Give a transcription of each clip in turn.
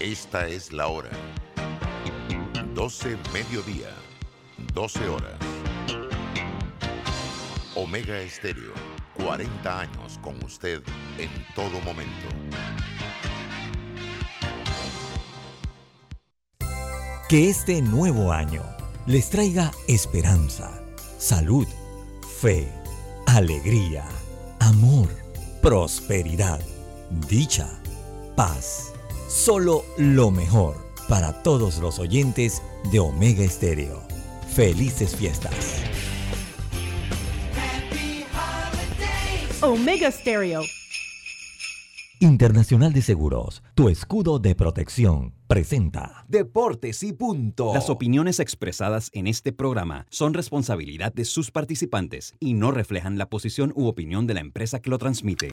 Esta es la hora. 12 mediodía, 12 horas. Omega Estéreo, 40 años con usted en todo momento. Que este nuevo año les traiga esperanza, salud, fe, alegría, amor, prosperidad, dicha, paz. Solo lo mejor para todos los oyentes de Omega Estéreo. Felices fiestas. Omega Stereo. Internacional de Seguros, tu escudo de protección, presenta Deportes y punto. Las opiniones expresadas en este programa son responsabilidad de sus participantes y no reflejan la posición u opinión de la empresa que lo transmite.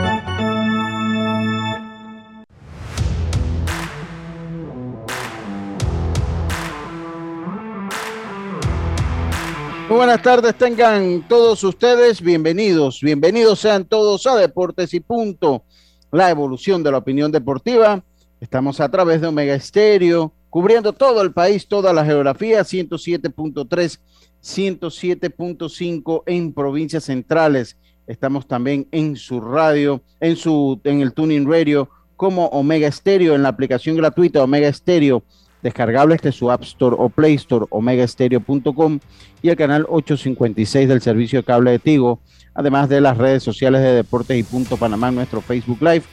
Muy buenas tardes, tengan todos ustedes bienvenidos, bienvenidos sean todos a Deportes y Punto, la evolución de la opinión deportiva. Estamos a través de Omega Estéreo, cubriendo todo el país, toda la geografía, 107.3, 107.5 en provincias centrales. Estamos también en su radio, en su en el Tuning Radio como Omega Estéreo en la aplicación gratuita Omega Estéreo descargable desde su App Store o Play Store, omegaestereo.com y el canal 856 del servicio de cable de Tigo, además de las redes sociales de Deportes y Punto Panamá, nuestro Facebook Live,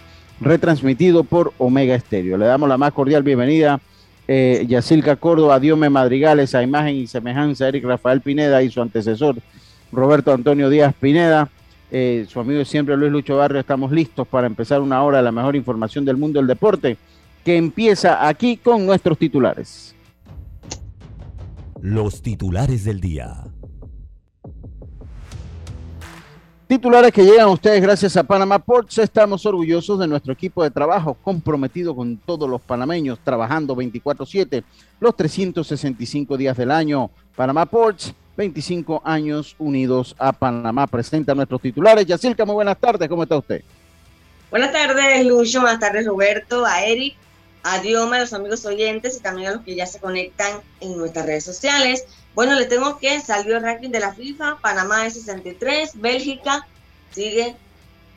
retransmitido por Omega Estéreo. Le damos la más cordial bienvenida eh, Yacilca Córdoba, Diome Madrigales, a imagen y semejanza, Eric Rafael Pineda y su antecesor, Roberto Antonio Díaz Pineda. Eh, su amigo de siempre Luis Lucho Barrio, estamos listos para empezar una hora de la mejor información del mundo del deporte que empieza aquí con nuestros titulares. los titulares del día. Titulares que llegan a ustedes gracias a Panama Ports. Estamos orgullosos de nuestro equipo de trabajo, comprometido con todos los panameños, trabajando 24/7, los 365 días del año. Panama Ports, 25 años unidos a Panamá. Presenta nuestros titulares. Yacilca, muy buenas tardes. ¿Cómo está usted? Buenas tardes, Lucho. Buenas tardes, Roberto, a Eric, a a los amigos oyentes y también a los que ya se conectan en nuestras redes sociales. Bueno, les tengo que salió el ranking de la FIFA. Panamá es 63, Bélgica sigue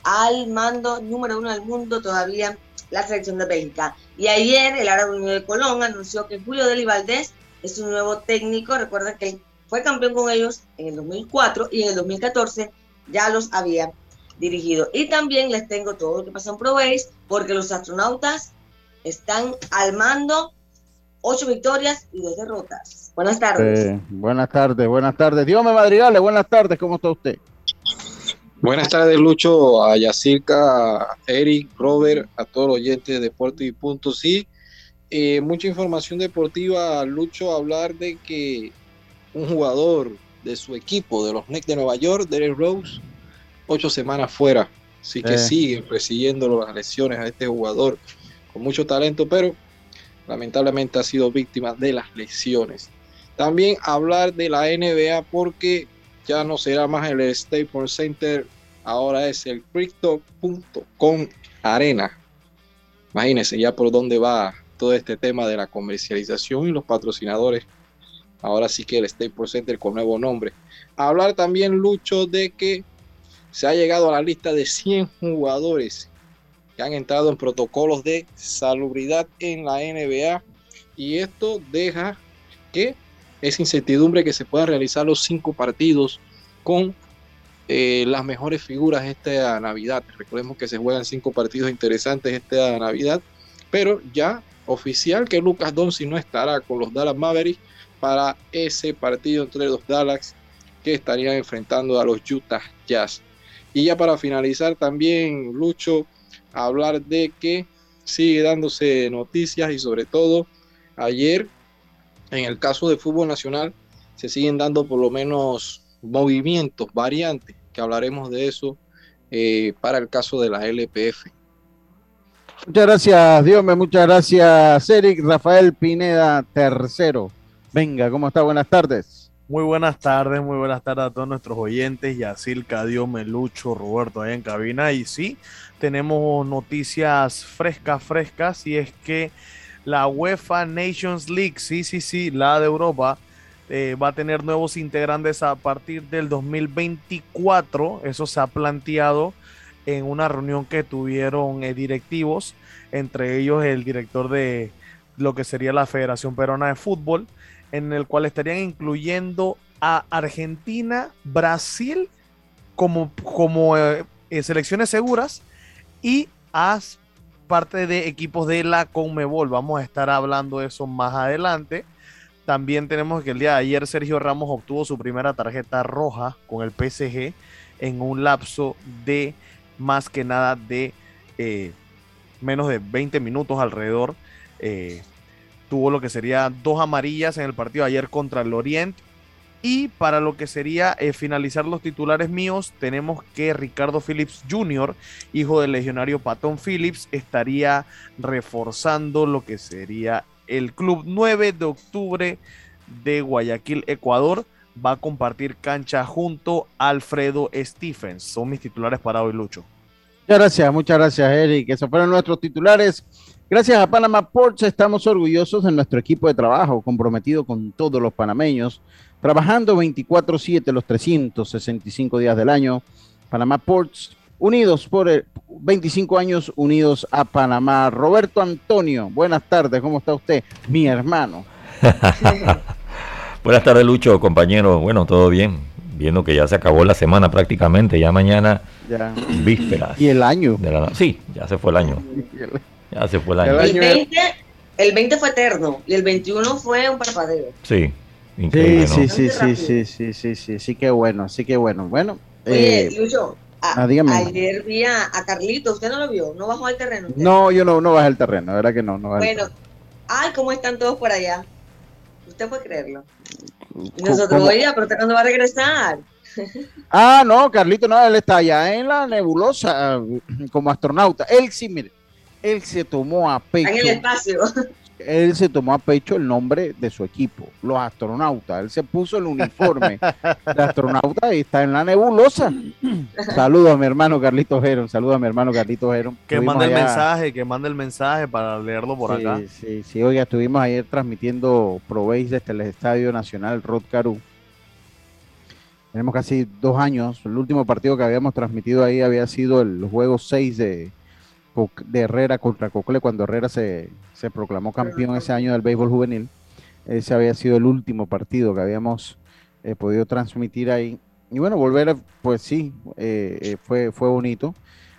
al mando número uno del mundo todavía la selección de Bélgica. Y ayer el Árabe Unido de Colón anunció que Julio Deli Valdés es su nuevo técnico. Recuerda que fue campeón con ellos en el 2004 y en el 2014 ya los había dirigido. Y también les tengo todo lo que pasa en ProBase, porque los astronautas están al mando, ocho victorias y dos derrotas. Buenas tardes. Eh, buenas tardes, buenas tardes. Diome Madrigales, buenas tardes, ¿cómo está usted? Buenas tardes, Lucho, a Yacirca, a Eric, Robert, a todos los oyentes de Deporte y Punto. Sí, eh, mucha información deportiva, Lucho, hablar de que un jugador de su equipo, de los Knicks de Nueva York, Derek Rose, ocho semanas fuera. Así que Eh. siguen persiguiendo las lesiones a este jugador con mucho talento, pero lamentablemente ha sido víctima de las lesiones. También hablar de la NBA porque ya no será más el Staples Center, ahora es el Crypto.com Arena. Imagínense ya por dónde va todo este tema de la comercialización y los patrocinadores. Ahora sí que el Staples Center con nuevo nombre. Hablar también, Lucho, de que se ha llegado a la lista de 100 jugadores que han entrado en protocolos de salubridad en la NBA y esto deja que esa incertidumbre que se puedan realizar los cinco partidos con eh, las mejores figuras esta Navidad. Recordemos que se juegan cinco partidos interesantes esta Navidad, pero ya oficial que Lucas Doncic no estará con los Dallas Mavericks para ese partido entre los Dallas que estarían enfrentando a los Utah Jazz. Y ya para finalizar también, Lucho, hablar de que sigue dándose noticias y sobre todo ayer en el caso de fútbol nacional se siguen dando por lo menos movimientos, variantes, que hablaremos de eso eh, para el caso de la LPF. Muchas gracias, Dios me muchas gracias, Eric. Rafael Pineda, tercero. Venga, ¿cómo está? Buenas tardes. Muy buenas tardes, muy buenas tardes a todos nuestros oyentes, Yacilca, Dios, Melucho, Roberto, ahí en cabina. Y sí, tenemos noticias frescas, frescas, y es que la UEFA Nations League, sí, sí, sí, la de Europa, eh, va a tener nuevos integrantes a partir del 2024. Eso se ha planteado en una reunión que tuvieron eh, directivos, entre ellos el director de lo que sería la Federación Peruana de Fútbol, en el cual estarían incluyendo a Argentina, Brasil como, como eh, selecciones seguras y a parte de equipos de la Conmebol. Vamos a estar hablando de eso más adelante. También tenemos que el día de ayer Sergio Ramos obtuvo su primera tarjeta roja con el PSG en un lapso de más que nada de eh, menos de 20 minutos alrededor. Eh, tuvo lo que sería dos amarillas en el partido ayer contra el Orient. Y para lo que sería eh, finalizar los titulares míos, tenemos que Ricardo Phillips Jr., hijo del legionario Patón Phillips, estaría reforzando lo que sería el club 9 de octubre de Guayaquil, Ecuador. Va a compartir cancha junto a Alfredo Stephens. Son mis titulares para hoy, Lucho. Muchas gracias, muchas gracias, Eric. Esos fueron nuestros titulares. Gracias a Panama Ports estamos orgullosos de nuestro equipo de trabajo, comprometido con todos los panameños, trabajando 24/7 los 365 días del año. Panamá Ports unidos por el 25 años unidos a Panamá. Roberto Antonio, buenas tardes, ¿cómo está usted? Mi hermano. buenas tardes, Lucho, compañero. Bueno, todo bien. Viendo que ya se acabó la semana prácticamente, ya mañana Ya. vísperas. Y el año. de la- sí, ya se fue el año. Ya se fue el año. El 20, el 20 fue eterno y el 21 fue un parpadeo. Sí. Increíble, sí, ¿no? sí, sí, sí, sí, sí, sí, sí, que bueno, sí que bueno. Bueno, Oye, eh, Lucho, a, ah, ayer vi a, a Carlito, ¿usted no lo vio? ¿No bajó al terreno? Usted? No, yo no, no bajé al terreno, verdad que no. no bueno, ay, ¿cómo están todos por allá? Usted puede creerlo. Nosotros, oye, pero usted cuándo va a regresar. ah, no, Carlito, no, él está allá en la nebulosa como astronauta. Él sí, mire él se tomó a en el pecho, espacio. él se tomó a pecho el nombre de su equipo, los astronautas. Él se puso el uniforme de astronauta y está en la nebulosa. Saludos a mi hermano Carlito Geron, saludos a mi hermano Carlito Geron. Que Estuvimos mande el mensaje, que mande el mensaje para leerlo por sí, acá. Sí, sí, oiga, estuvimos ayer transmitiendo Proveis desde el Estadio Nacional Rod Caru. Tenemos casi dos años. El último partido que habíamos transmitido ahí había sido el juego 6 de, de Herrera contra Cocle, cuando Herrera se, se proclamó campeón ese año del béisbol juvenil. Ese había sido el último partido que habíamos eh, podido transmitir ahí. Y bueno, volver, pues sí, eh, eh, fue, fue bonito.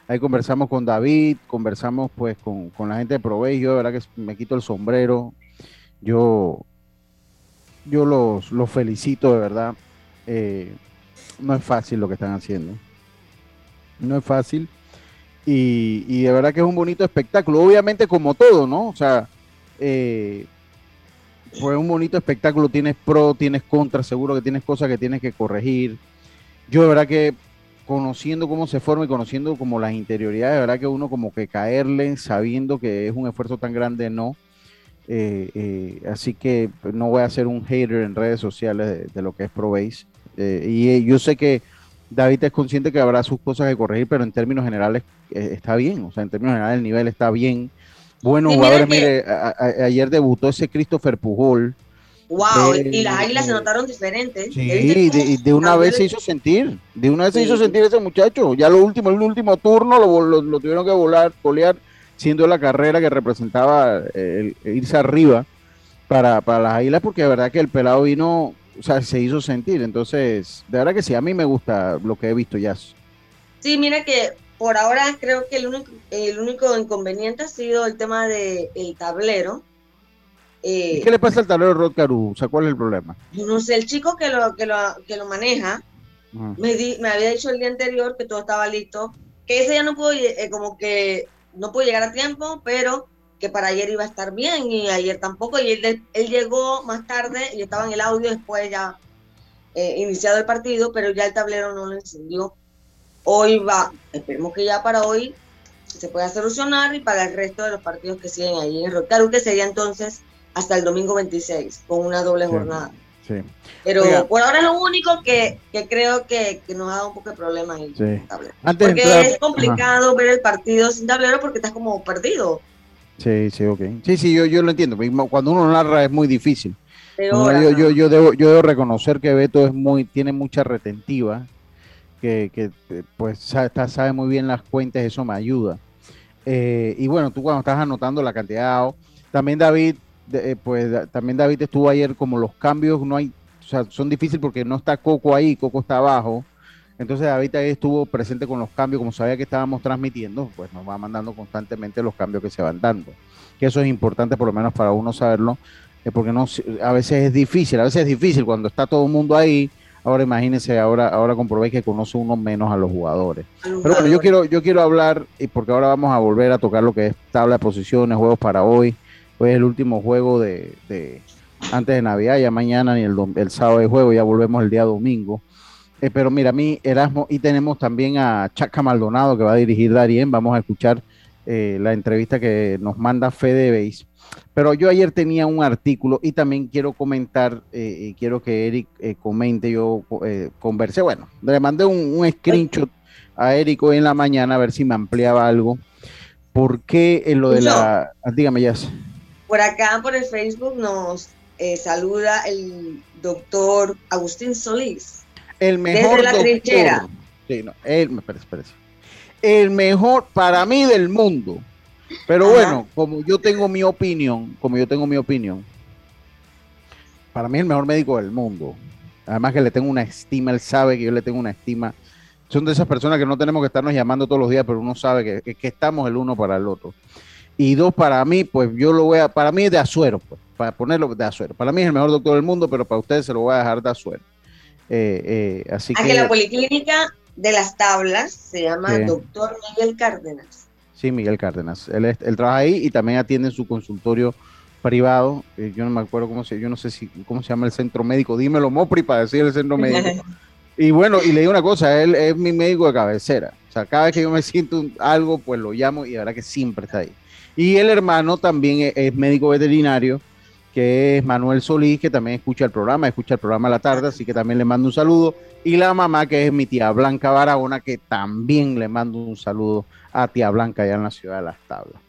Ahí conversamos con David, conversamos pues con, con la gente de Provey. Yo de verdad que me quito el sombrero. Yo, yo los, los felicito de verdad. Eh, no es fácil lo que están haciendo. No es fácil. Y, y de verdad que es un bonito espectáculo. Obviamente como todo, ¿no? O sea, eh, fue un bonito espectáculo. Tienes pro, tienes contra, seguro que tienes cosas que tienes que corregir. Yo de verdad que conociendo cómo se forma y conociendo como las interioridades, de verdad que uno como que caerle sabiendo que es un esfuerzo tan grande, no. Eh, eh, así que no voy a ser un hater en redes sociales de, de lo que es ProBase. Eh, y eh, yo sé que David es consciente que habrá sus cosas que corregir, pero en términos generales eh, está bien. O sea, en términos generales el nivel está bien. Sí, mira jugadores. que- Mire, a- a- ayer debutó ese Christopher Pujol. Wow, De- y las águilas se notaron diferentes. Sí, ¿Ya viste cómo de, de una vez se hizo sentir, de una vez se hizo sentir ese muchacho. Ya lo último, el último turno lo, lo- lo tuvieron que volar, golear, siendo la carrera que representaba eh, el- irse arriba para, para las águilas, porque de verdad que el pelado vino, o sea, se hizo sentir. Entonces, de verdad que sí, a mí me gusta lo que he visto ya. Sí, mira que por ahora creo que el único, el único inconveniente ha sido el tema del tablero. Eh, ¿Y qué le pasa al tablero de Rod Caru? O sea, ¿cuál es el problema? no sé, el chico que lo, que lo, que lo maneja Ajá. me, di- me había dicho el día anterior que todo estaba listo, que ese ya no pudo, eh, como que no pudo llegar a tiempo, pero que para ayer iba a estar bien y ayer tampoco, y él, de- él llegó más tarde y estaba en el audio después ya eh, iniciado el partido, pero ya el tablero no lo encendió. Hoy va, esperemos que ya para hoy se pueda solucionar y para el resto de los partidos que siguen ahí en Rocaru, que sería entonces hasta el domingo 26, con una doble jornada. Sí. Pero Oiga. por ahora es lo único que, que creo que, que nos ha dado un poco de problema ahí. Sí. Antes de Porque entrar- es complicado ver el partido sin tablero porque estás como perdido. Sí, sí, ok. Sí, sí, yo, yo lo entiendo. Cuando uno narra es muy difícil. No, yo, yo, yo, debo, yo debo reconocer que Beto es muy, tiene mucha retentiva, que, que eh, pues sabe, está- sabe muy bien las cuentas, eso me ayuda. Eh, y bueno, tú cuando estás anotando la cantidad, también David, eh, pues también David estuvo ayer como los cambios, no hay, o sea, son difíciles porque no está Coco ahí, Coco está abajo. Entonces David ahí estuvo presente con los cambios, como sabía que estábamos transmitiendo, pues nos va mandando constantemente los cambios que se van dando. Que eso es importante por lo menos para uno saberlo, eh, porque no a veces es difícil, a veces es difícil cuando está todo el mundo ahí. Ahora imagínense, ahora, ahora comprobéis que conoce uno menos a los jugadores. Pero bueno, yo quiero, yo quiero hablar, y porque ahora vamos a volver a tocar lo que es tabla de posiciones, juegos para hoy. Hoy es el último juego de, de- antes de Navidad, ya mañana ni el, el sábado de juego, ya volvemos el día domingo. Eh, pero mira, a mí Erasmo, y tenemos también a Chaca Maldonado que va a dirigir Darien. Vamos a escuchar eh, la entrevista que nos manda Fede Beis. Pero yo ayer tenía un artículo y también quiero comentar, eh, y quiero que Eric eh, comente, yo eh, conversé, bueno, le mandé un, un screenshot a Eric hoy en la mañana a ver si me ampliaba algo. ¿Por qué en lo de la... ah, Dígame, ya. Por acá, por el Facebook, nos eh, saluda el doctor Agustín Solís. El mejor la doctor. trinchera. Sí, no, el, espérese, espérese. El mejor para mí del mundo. Pero Ajá. bueno, como yo tengo mi opinión, como yo tengo mi opinión, para mí el mejor médico del mundo. Además que le tengo una estima, él sabe que yo le tengo una estima. Son de esas personas que no tenemos que estarnos llamando todos los días, pero uno sabe que, que- que estamos el uno para el otro. Y dos, para mí, pues yo lo voy a, para mí es de Azuero, pues, para ponerlo de Azuero. Para mí es el mejor doctor del mundo, pero para ustedes se lo voy a dejar de Azuero. Eh, eh, así Aquí que, la policlínica de las tablas se llama Sí. doctor Miguel Cárdenas. sí, Miguel Cárdenas. Él, él trabaja ahí y también atiende en su consultorio privado. Eh, yo no me acuerdo cómo se, yo no sé si, cómo se llama el centro médico. Dímelo, Mopri, para decir el centro médico. Y bueno, y le digo una cosa, él es mi médico de cabecera. O sea, cada vez que yo me siento un- algo, pues lo llamo y la verdad que siempre está ahí. Y el hermano también es, es médico veterinario, que es Manuel Solís, que también escucha el programa, escucha el programa a la tarde, así que también le mando un saludo. Y la mamá, que es mi tía Blanca Barahona, que también le mando un saludo a tía Blanca allá en la ciudad de Las Tablas.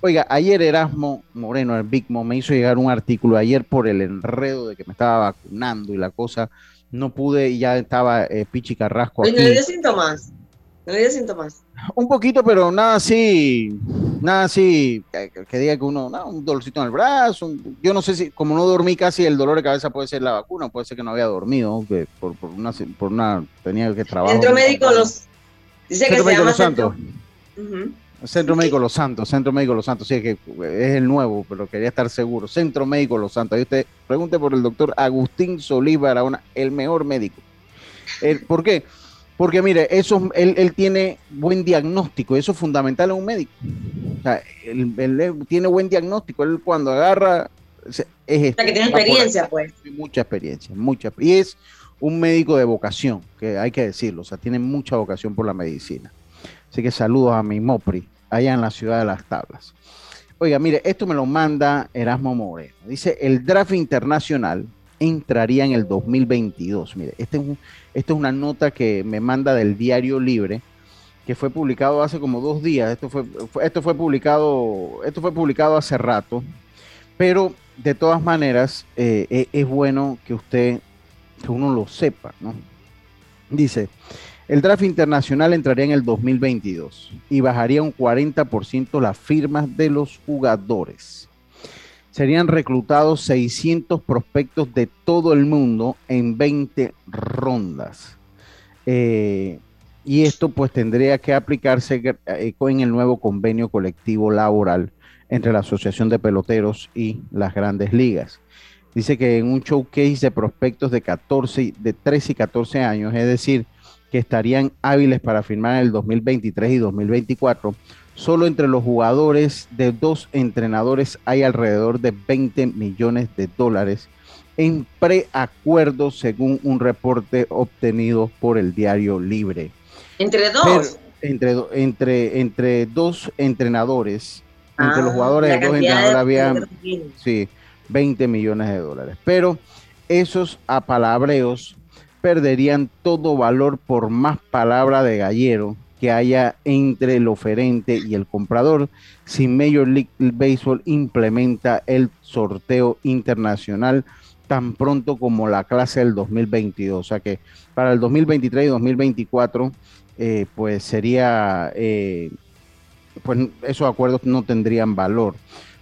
Oiga, ayer Erasmo Moreno, el Big Mo, me hizo llegar un artículo ayer por el enredo de que me estaba vacunando y la cosa, no pude y ya estaba eh, Pichi Carrasco aquí. ¿No dio síntomas? ¿No le dio síntomas? Un poquito, pero nada así, nada así, que, que diga que uno, no, un dolorcito en el brazo. un- yo no sé si, como no dormí casi, el dolor de cabeza puede ser la vacuna, puede ser que no había dormido, que por, por una, por una, tenía que trabajar. Centro médico los... Dice que Centro se Médico llama Los Santos. Centro- Médico Los Santos, Centro Médico Los Santos, sí, es que es el nuevo, pero quería estar seguro. Centro Médico Los Santos. Ahí usted pregunte por el doctor Agustín Solís Barahona, el mejor médico. El- ¿Por qué? Porque mire, eso, él, él tiene buen diagnóstico, eso es fundamental en un médico. O sea, él, tiene buen diagnóstico, él cuando agarra, es, es O sea, que tiene experiencia, pues. Mucha experiencia, mucha. Y es un médico de vocación, que hay que decirlo, o sea, tiene mucha vocación por la medicina. Así que saludos a mi Mopri, allá en la ciudad de Las Tablas. Oiga, mire, esto me lo manda Erasmo Moreno. Dice, el draft internacional entraría en el 2022. Mire, este es esto es una nota que me manda del Diario Libre, que fue publicado hace como dos días. Esto fue, fue- esto fue publicado, esto fue publicado hace rato, pero de todas maneras eh, e- es bueno que usted, que uno lo sepa, ¿no? Dice, el draft internacional entraría en el 2022 y bajaría un 40% las firmas de los jugadores. Serían reclutados 600 prospectos de todo el mundo en 20 rondas. Eh, y esto pues tendría que aplicarse eh, en el nuevo convenio colectivo laboral entre la Asociación de Peloteros y las grandes ligas. Dice que en un showcase de prospectos de 14, y- de 13 y 14 años, es decir, que estarían hábiles para firmar en el 2023 y 2024, solo entre los jugadores de dos entrenadores hay alrededor de 20 millones de dólares en preacuerdo según un reporte obtenido por el diario Libre. Entre dos. Pero, Entre, entre, entre dos entrenadores, entre los Ah, jugadores de dos entrenadores de- había sí, 20 millones de dólares. Pero esos apalabreos perderían todo valor por más palabra de gallero que haya entre el oferente y el comprador si Major League Baseball implementa el sorteo internacional tan pronto como la clase del 2022. O sea que para el 2023 y 2024, eh, pues sería, eh, pues esos acuerdos no tendrían valor.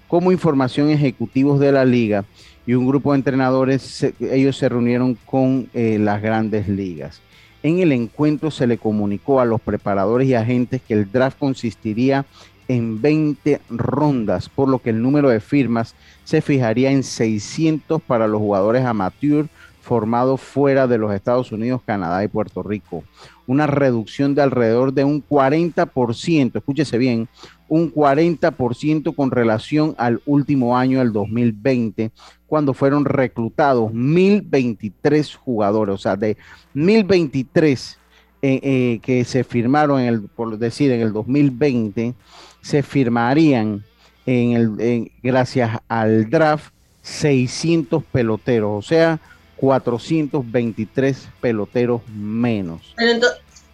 Como información, ejecutivos de la liga y un grupo de entrenadores, se- ellos se reunieron con eh, las grandes ligas. En el encuentro se le comunicó a los preparadores y agentes que el draft consistiría en 20 rondas, por lo que el número de firmas se fijaría en 600 para los jugadores amateur formados fuera de los Estados Unidos, Canadá y Puerto Rico. Una reducción de alrededor de un 40%, escúchese bien, un 40% con relación al último año del 2020, cuando fueron reclutados 1023 jugadores, o sea, de 1023 eh, eh, que se firmaron en el, por decir, en el 2020, se firmarían en el, en- gracias al draft 600 peloteros, o sea, 423 peloteros menos. Pero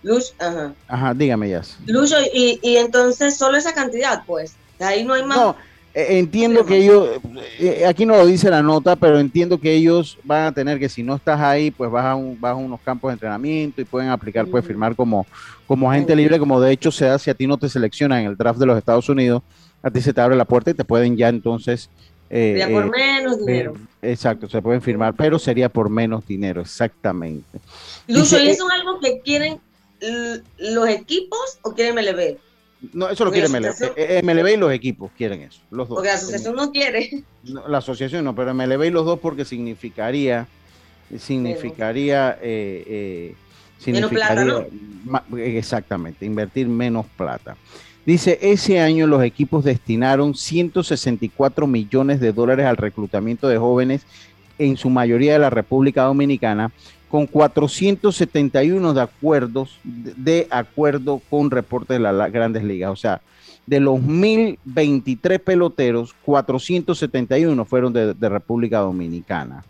Lucho, ajá. Ajá, dígame, Yas. Lucho, y, y entonces solo esa cantidad, pues. De ahí no hay más. No, eh, entiendo que ellos, eh, aquí no lo dice la nota, pero entiendo que ellos van a tener que si no estás ahí, pues vas a, un- vas a unos campos de entrenamiento y pueden aplicar, puedes Ujú. firmar como, como agente libre, como de hecho se da si a ti no te seleccionan en el draft de los Estados Unidos, a ti se te abre la puerta y te pueden ya entonces... eh, Sería por eh, menos dinero. exacto, se pueden firmar, pero sería por menos dinero, exactamente. Lucho, ¿y eso es algo que quieren los equipos o quieren MLB? No, eso lo Porque quiere MLB. MLB y los equipos quieren eso, los dos. Porque la asociación no quiere. No, la asociación no, pero MLB y los dos porque significaría, significaría, eh, eh, Menos plata, significaría ma- exactamente, invertir menos plata. Dice, ese año los equipos destinaron 164 millones de dólares al reclutamiento de jóvenes, en su mayoría de la República Dominicana, con 471 de acuerdos, de, acuerdo con reportes de las la- grandes ligas. O sea, de los 1023 peloteros, 471 fueron de República Dominicana.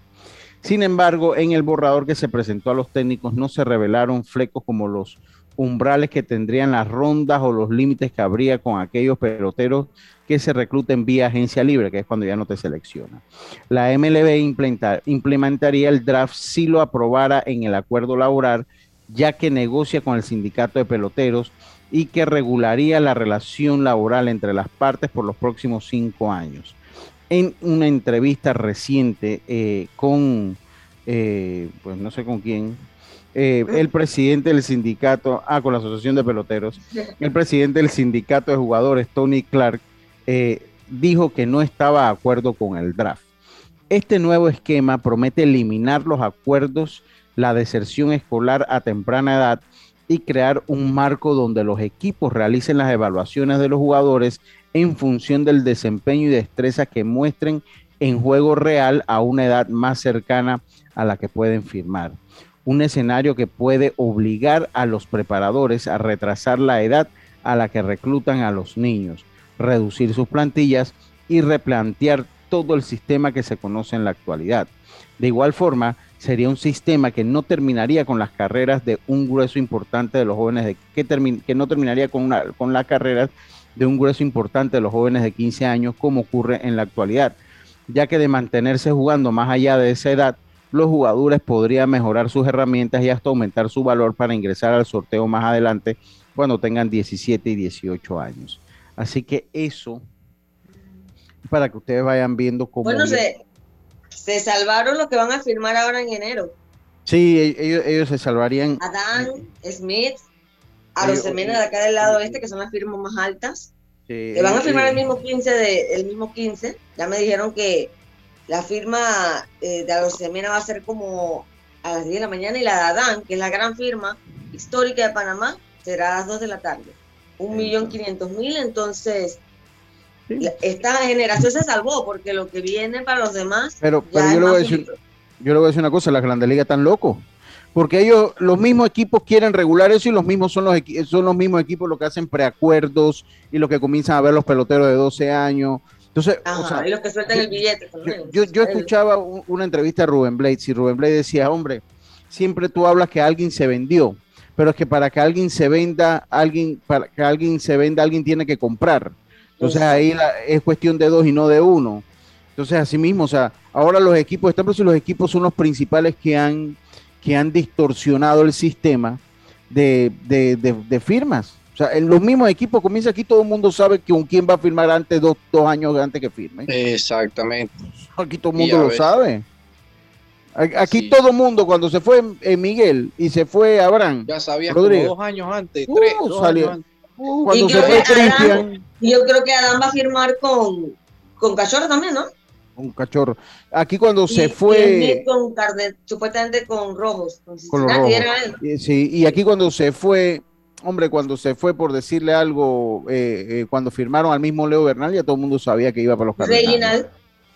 Sin embargo, en el borrador que se presentó a los técnicos no se revelaron flecos como los umbrales que tendrían las rondas o los límites que habría con aquellos peloteros que se recluten vía agencia libre, que es cuando ya no te selecciona. La MLB implementaría el draft si lo aprobara en el acuerdo laboral, ya que negocia con el sindicato de peloteros y que regularía la relación laboral entre las partes por los próximos cinco años. En una entrevista reciente eh, con, eh, pues no sé con quién, eh, el presidente del sindicato, ah, con la Asociación de Peloteros, el presidente del sindicato de jugadores, Tony Clark, eh, dijo que no estaba de acuerdo con el draft. Este nuevo esquema promete eliminar los acuerdos, la deserción escolar a temprana edad y crear un marco donde los equipos realicen las evaluaciones de los jugadores en función del desempeño y destreza que muestren en juego real a una edad más cercana a la que pueden firmar. Un escenario que puede obligar a los preparadores a retrasar la edad a la que reclutan a los niños, reducir sus plantillas y replantear todo el sistema que se conoce en la actualidad. De igual forma, sería un sistema que no terminaría con las carreras de un grueso importante de los jóvenes, de, que, termi- que no terminaría con, una, con las carreras de un grueso importante de los jóvenes de 15 años como ocurre en la actualidad, ya que de mantenerse jugando más allá de esa edad, los jugadores podrían mejorar sus herramientas y hasta aumentar su valor para ingresar al sorteo más adelante cuando tengan 17 y 18 años. Así que eso, para que ustedes vayan viendo cómo... Bueno, se, se salvaron los que van a firmar ahora en enero. Sí, ellos, ellos se salvarían. Adán, Smith, a Ellos- los Semena de acá del lado este, que son las firmas más altas. eh, Que van a firmar eh, el mismo 15 de, el mismo 15. Ya me dijeron que la firma eh, de los Semena va a ser como a las 10 de la mañana y la de Adán, que es la gran firma histórica de Panamá, será a las 2 de la tarde. Un millón quinientos mil, entonces Sí. esta generación se salvó porque lo que viene para los demás Pero, pero es yo le voy a más decir, duro. yo le voy a decir una cosa, las grandes ligas están locos. porque ellos, los mismos equipos quieren regular eso y los mismos son los, son los mismos equipos los que hacen preacuerdos y los que comienzan a ver los peloteros de 12 años. Entonces, y los que sueltan el billete. Yo, yo, escuchaba una entrevista a Rubén Blades y Rubén Blades decía, hombre, siempre tú hablas que alguien se vendió, pero es que para que alguien se venda, alguien, para que alguien se venda, alguien tiene que comprar. Entonces ahí es cuestión de dos y no de uno. Entonces, así mismo, o sea, ahora los equipos, están los equipos son los principales que han, que han distorsionado el sistema de, de firmas. O sea, en los mismos equipos comienza aquí, todo el mundo sabe que con quién va a firmar antes, dos, dos años antes que firme. Exactamente. Aquí todo el mundo lo sabe. Aquí todo el mundo, cuando se fue eh, Miguel y se fue Abraham. Ya sabía Rodríguez, dos años antes, uh, tres, uh, cuando se fue Cristian. Yo creo que Adán va a firmar con, con Cachorro también, ¿no? Con Cachorro. Aquí cuando se fue. Con supuestamente con Rojos. Con, los rojos. Sí, y aquí cuando se fue hombre, cuando se fue por decirle algo, eh, eh, cuando firmaron al mismo Leo Bernal, ya todo el mundo sabía que iba para los Cardenales.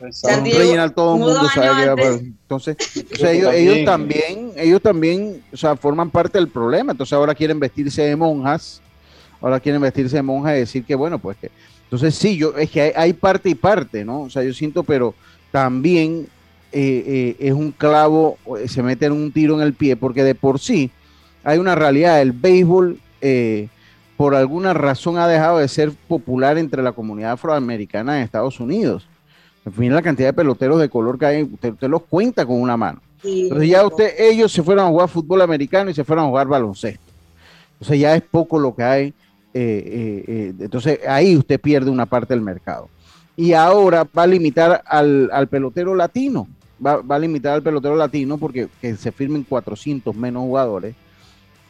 Reginald, todo el mundo sabía que iba para Entonces, ellos, también, ellos también, o sea, forman parte del problema. Entonces ahora quieren vestirse de monjas, ahora quieren vestirse de monjas y decir que, bueno, pues que... Entonces sí, yo, es que hay, parte y parte, ¿no? O sea, yo siento, pero también eh, es un clavo, se mete en un tiro en el pie, porque de por sí hay una realidad, el béisbol eh, por alguna razón ha dejado de ser popular entre la comunidad afroamericana en Estados Unidos. En fin, la cantidad de peloteros de color que hay, usted, los cuenta con una mano. Entonces ya usted, ellos se fueron a jugar fútbol americano y se fueron a jugar baloncesto. Entonces ya es poco lo que hay. Eh, eh, entonces ahí usted pierde una parte del mercado. Y ahora va a limitar al, pelotero latino. Va, va, a limitar al pelotero latino porque que se firmen 400 menos jugadores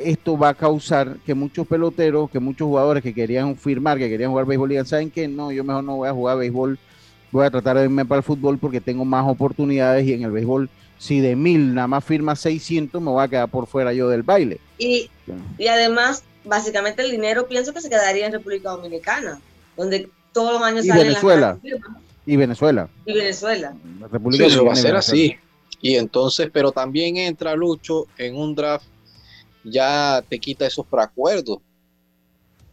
esto va a causar que muchos peloteros, que muchos jugadores que querían firmar, que querían jugar béisbol, digan, ¿saben qué? No, yo mejor no voy a jugar béisbol, voy a tratar de irme para el fútbol porque tengo más oportunidades y en el béisbol, si de mil nada más firma 600, me voy a quedar por fuera yo del baile. Y, y además, básicamente el dinero pienso que se quedaría en República Dominicana, donde todos los años y Venezuela. y Venezuela. Y Venezuela. La República sí, va a ser así. Y entonces, pero también entra Lucho en un draft ya te quita esos preacuerdos.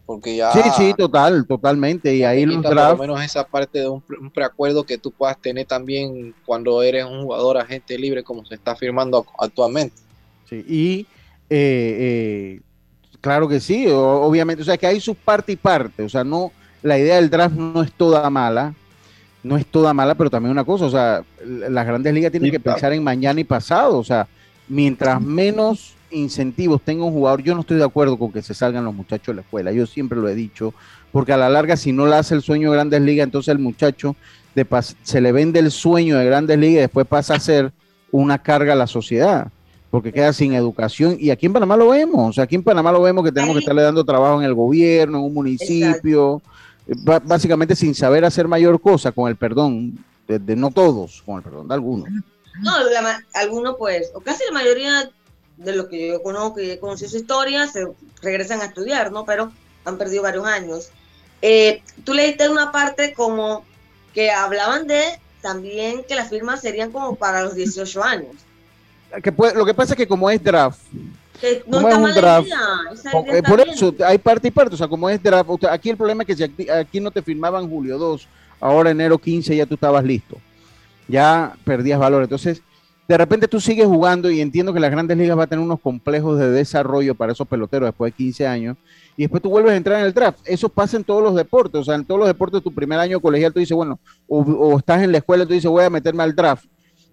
Porque ya. Sí, sí, total, totalmente. Y ahí los draft... Por lo menos esa parte de un, preacuerdo que tú puedas tener también cuando eres un jugador agente libre, como se está firmando actualmente. Sí, y eh, eh, claro que sí, obviamente. O sea, que hay su parte y parte. O sea, no, la idea del draft no es toda mala. No es toda mala, pero también una cosa, o sea, las grandes ligas tienen que pensar en mañana y pasado. O sea, mientras menos incentivos tenga un jugador, yo no estoy de acuerdo con que se salgan los muchachos de la escuela, yo siempre lo he dicho, porque a la larga si no le hace el sueño de grandes ligas, entonces el muchacho de se le vende el sueño de grandes ligas y después pasa a ser una carga a la sociedad, porque queda sin educación y aquí en Panamá lo vemos, o sea, aquí en Panamá lo vemos que tenemos que estarle dando trabajo en el gobierno, en un municipio, básicamente sin saber hacer mayor cosa, con el perdón de, no todos, con el perdón de algunos. No, algunos pues, o casi la mayoría de los que yo conozco y he conocido su historia, se regresan a estudiar, ¿no? Pero han perdido varios años. Eh, tú leíste una parte como que hablaban de también que las firmas serían como para los 18 años. Que lo que pasa es que como es draft, no como es un draft, eh, por eso hay parte y parte, o sea, como es draft, aquí el problema es que si aquí, aquí, no te firmaban julio 2, ahora enero 15 ya tú estabas listo, ya perdías valor, entonces de repente tú sigues jugando y entiendo que las grandes ligas va a tener unos complejos de desarrollo para esos peloteros después de 15 años y después tú vuelves a entrar en el draft. Eso pasa en todos los deportes, o sea, en todos los deportes tu primer año colegial tú dices, bueno, o, estás en la escuela y tú dices, voy a meterme al draft.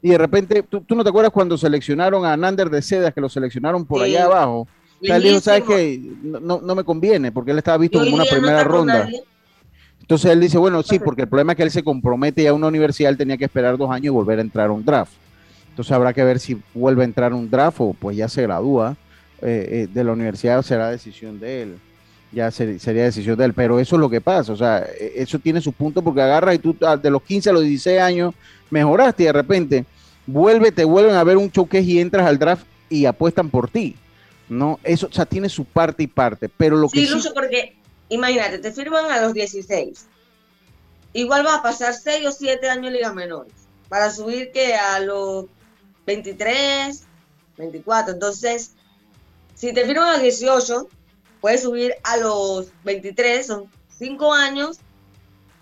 Y de repente, tú, no te acuerdas cuando seleccionaron a Nander de Sedas, que lo seleccionaron por allá abajo. él dijo, ¿sabes qué? No, no, me conviene, porque él estaba visto como una primera ronda. Entonces él dice, bueno, sí, porque el problema es que él se compromete a una universidad, él tenía que esperar dos años y volver a entrar a un draft. Entonces habrá que ver si vuelve a entrar un draft o pues ya se gradúa eh, eh, de la universidad, será decisión de él. Ya sería decisión de él. Pero eso es lo que pasa. O sea, e, eso tiene su punto porque agarra y tú ah, de los 15 a los 16 años mejoraste y de repente vuelve, te vuelven a ver un choque y entras al draft y apuestan por ti. ¿no? Eso, o sea, tiene su parte y parte. Pero lo sí, que Lucho, porque imagínate, te firman a los 16. Igual va a pasar 6 o 7 años en Liga Menores. Para subir que a los 23, 24. Entonces, si te firman a los 18, puedes subir a los 23, son 5 años.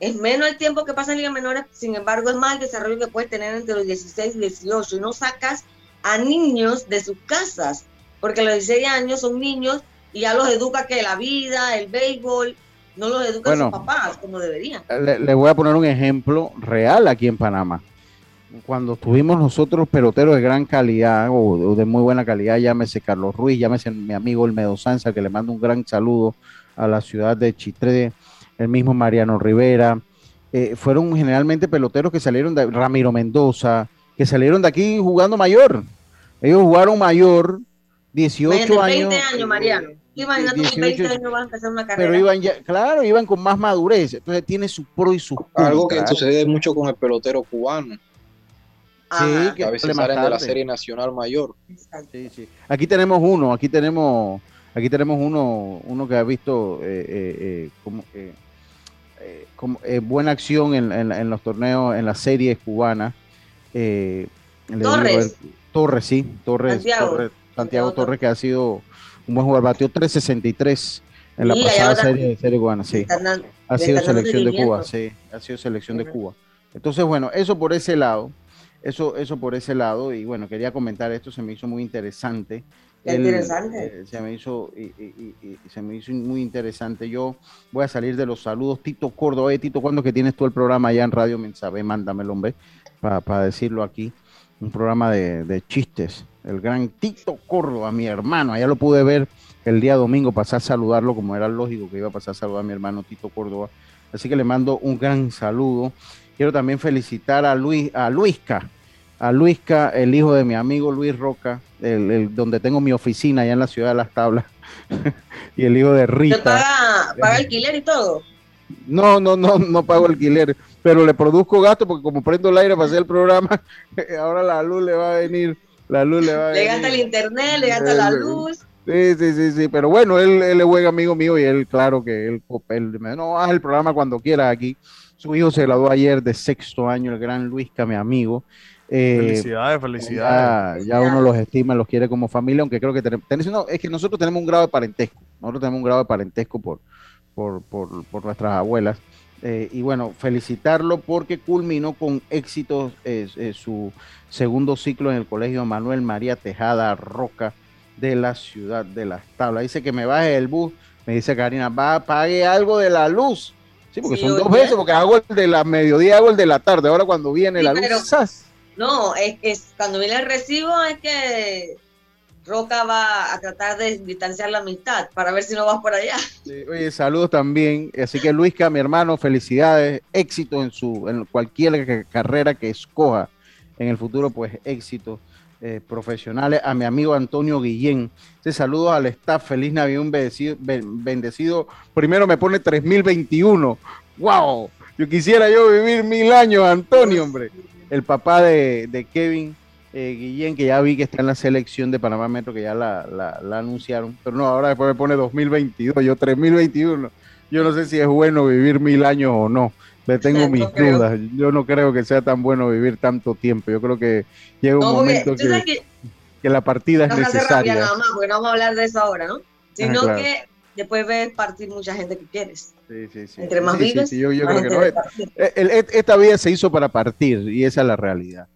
Es menos el tiempo que pasa en ligas menores, sin embargo, es más el desarrollo que puedes tener entre los 16 y 18. Y no sacas a niños de sus casas, porque a los 16 años son niños y ya los educa que la vida, el béisbol, no los educa Bueno. sus papás como deberían. Le, le voy a poner un ejemplo real aquí en Panamá. Cuando tuvimos nosotros peloteros de gran calidad o de, o de muy buena calidad, llámese Carlos Ruiz, llámese mi amigo Olmedo Sanza, que le mando un gran saludo a la ciudad de Chitré, el mismo Mariano Rivera, eh, fueron generalmente peloteros que salieron de Ramiro Mendoza, que salieron de aquí jugando mayor. Ellos jugaron mayor, 18 Imagínate, años. 20 años, Mariano. 18 20 años vas a empezar una carrera. pero iban ya, claro, iban con más madurez. Entonces tiene su pro y sus Algo que sucede mucho con el pelotero cubano, Ajá, Sí, que a veces salen de la serie nacional mayor. Sí, sí. Aquí tenemos uno, aquí tenemos, aquí tenemos uno, uno que ha visto eh, eh, eh, como, eh, como, eh, buena acción en, en- en los torneos, en las series cubanas. Eh, Torres. Torres, sí, Torres, Santiago. Torres, Santiago Santiago Torres, que ha sido un buen jugador, batió 363 en la Sí, pasada serie, serie cubana, sí. Están Ha sido selección de Cuba, sí, ha sido selección de. Cuba. Entonces, bueno, eso por ese lado, eso, eso por ese lado, y bueno, quería comentar esto, se me hizo muy interesante. Qué interesante. eh, se me hizo y, y- y- y se me hizo muy interesante. Yo voy a salir de los saludos. Tito Córdoba, oye, Tito, ¿cuándo que tienes tú el programa allá en Radio Mensabe? Mándamelo, hombre, para decirlo aquí. Un programa de, de chistes. El gran Tito Córdoba, mi hermano. Allá lo pude ver el día domingo, pasar a saludarlo, como era lógico que iba a pasar a saludar a mi hermano Tito Córdoba. Así que le mando un gran saludo. Quiero también felicitar a Luis, a Luisca, a Luisca, el hijo de mi amigo Luis Roca, el, el- donde tengo mi oficina allá en la ciudad de Las Tablas, y el hijo de Rita. paga, paga alquiler y todo. No, no, no, no pago alquiler, pero le produzco gasto porque como prendo el aire para hacer el programa, ahora la luz le va a venir, la luz le va a Le gasta el internet, le gasta la luz. Sí, sí, sí, sí, pero bueno, él, él es buen amigo mío y él, claro que él, él no, haz el programa cuando quieras aquí. Su hijo se graduó ayer de sexto año, el gran Luisca, mi amigo. Eh, Felicidades, felicidades. ya, ya uno los estima, los quiere como familia, aunque creo que tenemos, tenés- no, es que nosotros tenemos un grado de parentesco, nosotros tenemos un grado de parentesco por, por, por, por nuestras abuelas. Eh, y bueno, felicitarlo porque culminó con éxitos eh, eh, su segundo ciclo en el Colegio Manuel María Tejada Roca de la ciudad de Las Tablas. Dice que me baje el bus, me dice Karina, va, pague algo de la luz. Sí, porque Sí, son dos veces, porque hago el de la mediodía, hago el de la tarde. Ahora cuando viene Sí, la luz, pero- ¡zas! No, es, es cuando viene el recibo es que Roca va a tratar de distanciar la amistad para ver si no vas por allá. Sí, oye, saludos también. Así que Luisca, mi hermano, felicidades, éxito en su en cualquier ca- carrera que escoja en el futuro, pues éxito eh, profesionales. A mi amigo Antonio Guillén, te saludos al staff, feliz Navidad, bendecido, ben- bendecido. Primero me pone 3021. ¡Wow! Yo quisiera yo vivir mil años, Antonio, hombre. El papá de, de Kevin eh, Guillén, que ya vi que está en la selección de Panamá Metro, que ya la, la- la anunciaron. Pero no, ahora después me pone 2022, yo 3021. Yo no sé si es bueno vivir mil años o no. Le tengo mis creo. dudas. Yo no creo que sea tan bueno vivir tanto tiempo. Yo creo que llega un No, momento que, que que la partida es necesaria. nada más, porque no vamos a hablar de eso ahora, ¿no? Sino claro. que después ves partir mucha gente que quieres. Sí, sí, sí. Entre más Sí, sí, vives, sí, yo, yo más creo que gente no. ves partir. El- et- esta vida se hizo para partir y esa es la realidad.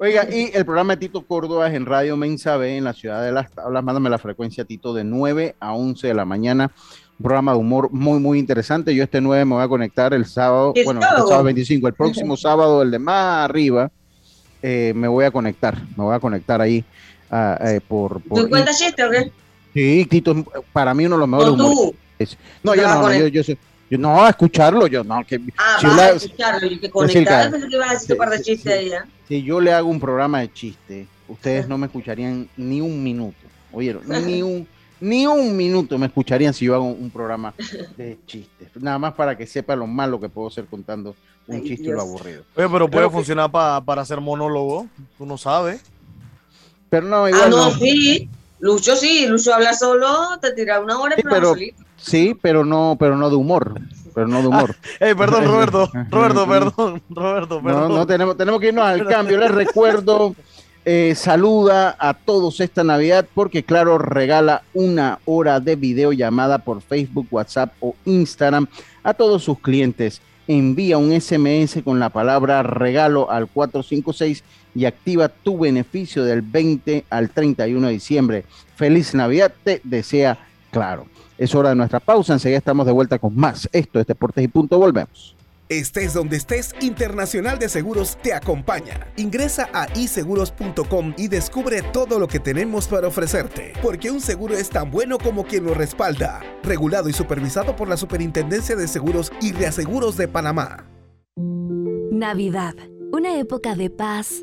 Oiga, y el programa de Tito Córdoba es en Radio Mensa B en la ciudad de Las Tablas. Mándame la frecuencia, Tito, de 9 a 11 de la mañana. Un programa de humor muy, muy interesante. Yo este 9 me voy a conectar el sábado, ¿Qué bueno, el sábado? sábado 25. El próximo sábado, el de más arriba, eh, me voy a conectar. Me voy a conectar ahí ah, eh, por... por ¿Tú cuentas chiste o qué? Sí, Tito, es para mí uno de los mejores humoristas. No, ¿Te yo no, no, yo, yo, soy- yo- no, a escucharlo, yo no, que Ah, si vas una- a escucharlo y que conectar. cara, Pensé que ibas a decir un par de sí, chistes sí. ahí, ¿eh? si yo le hago un programa de chiste, ustedes no me escucharían ni un minuto. Oyeron, ni un, ni un minuto me escucharían si yo hago un programa de chistes. Nada más para que sepa lo malo que puedo ser contando un Ay, chiste y lo Dios. aburrido. Oye, pero puede Creo que- funcionar pa- para hacer monólogo. Tú no sabes. Pero no, Ah, igual no, no. sí. Lucho sí, Lucho habla solo, te tira una hora Sí, pero- solito. Sí, pero no, pero no de humor. Pero no de humor. Ey, perdón, Roberto. Roberto, perdón. Roberto, No, perdón. no tenemos, tenemos que irnos al cambio. Les recuerdo eh, saluda a todos esta Navidad porque Claro regala una hora de videollamada por Facebook, WhatsApp o Instagram a todos sus clientes. Envía un SMS con la palabra regalo al 456 y activa tu beneficio del 20 al 31 de diciembre. Feliz Navidad, te desea Claro. Es hora de nuestra pausa, enseguida estamos de vuelta con más. Esto es Deportes y Punto, volvemos. Estés donde estés, Internacional de Seguros te acompaña. Ingresa a iseguros.com y descubre todo lo que tenemos para ofrecerte, porque un seguro es tan bueno como quien lo respalda. Regulado y supervisado por la Superintendencia de Seguros y Reaseguros de Panamá. Navidad, una época de paz,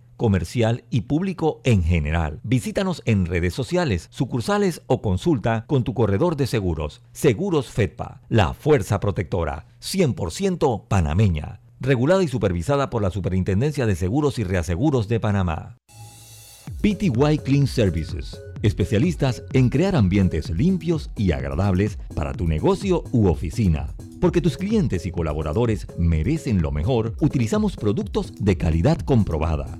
comercial y público en general. Visítanos en redes sociales, sucursales o consulta con tu corredor de seguros. Seguros Fedpa, la fuerza protectora, 100% panameña, regulada y supervisada por la Superintendencia de Seguros y Reaseguros de Panamá. PTY Clean Services, especialistas en crear ambientes limpios y agradables para tu negocio u oficina. Porque tus clientes y colaboradores merecen lo mejor, utilizamos productos de calidad comprobada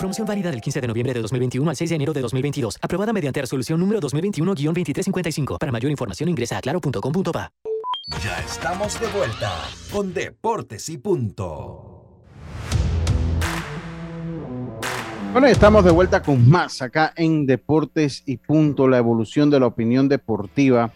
Promoción válida del 15 de noviembre de 2021 al 6 de enero de 2022. Aprobada mediante resolución número 2021-2355. Para mayor información ingresa a claro.com.pa. Ya estamos de vuelta con Deportes y Punto. Bueno, estamos de vuelta con más acá en Deportes y Punto, la evolución de la opinión deportiva.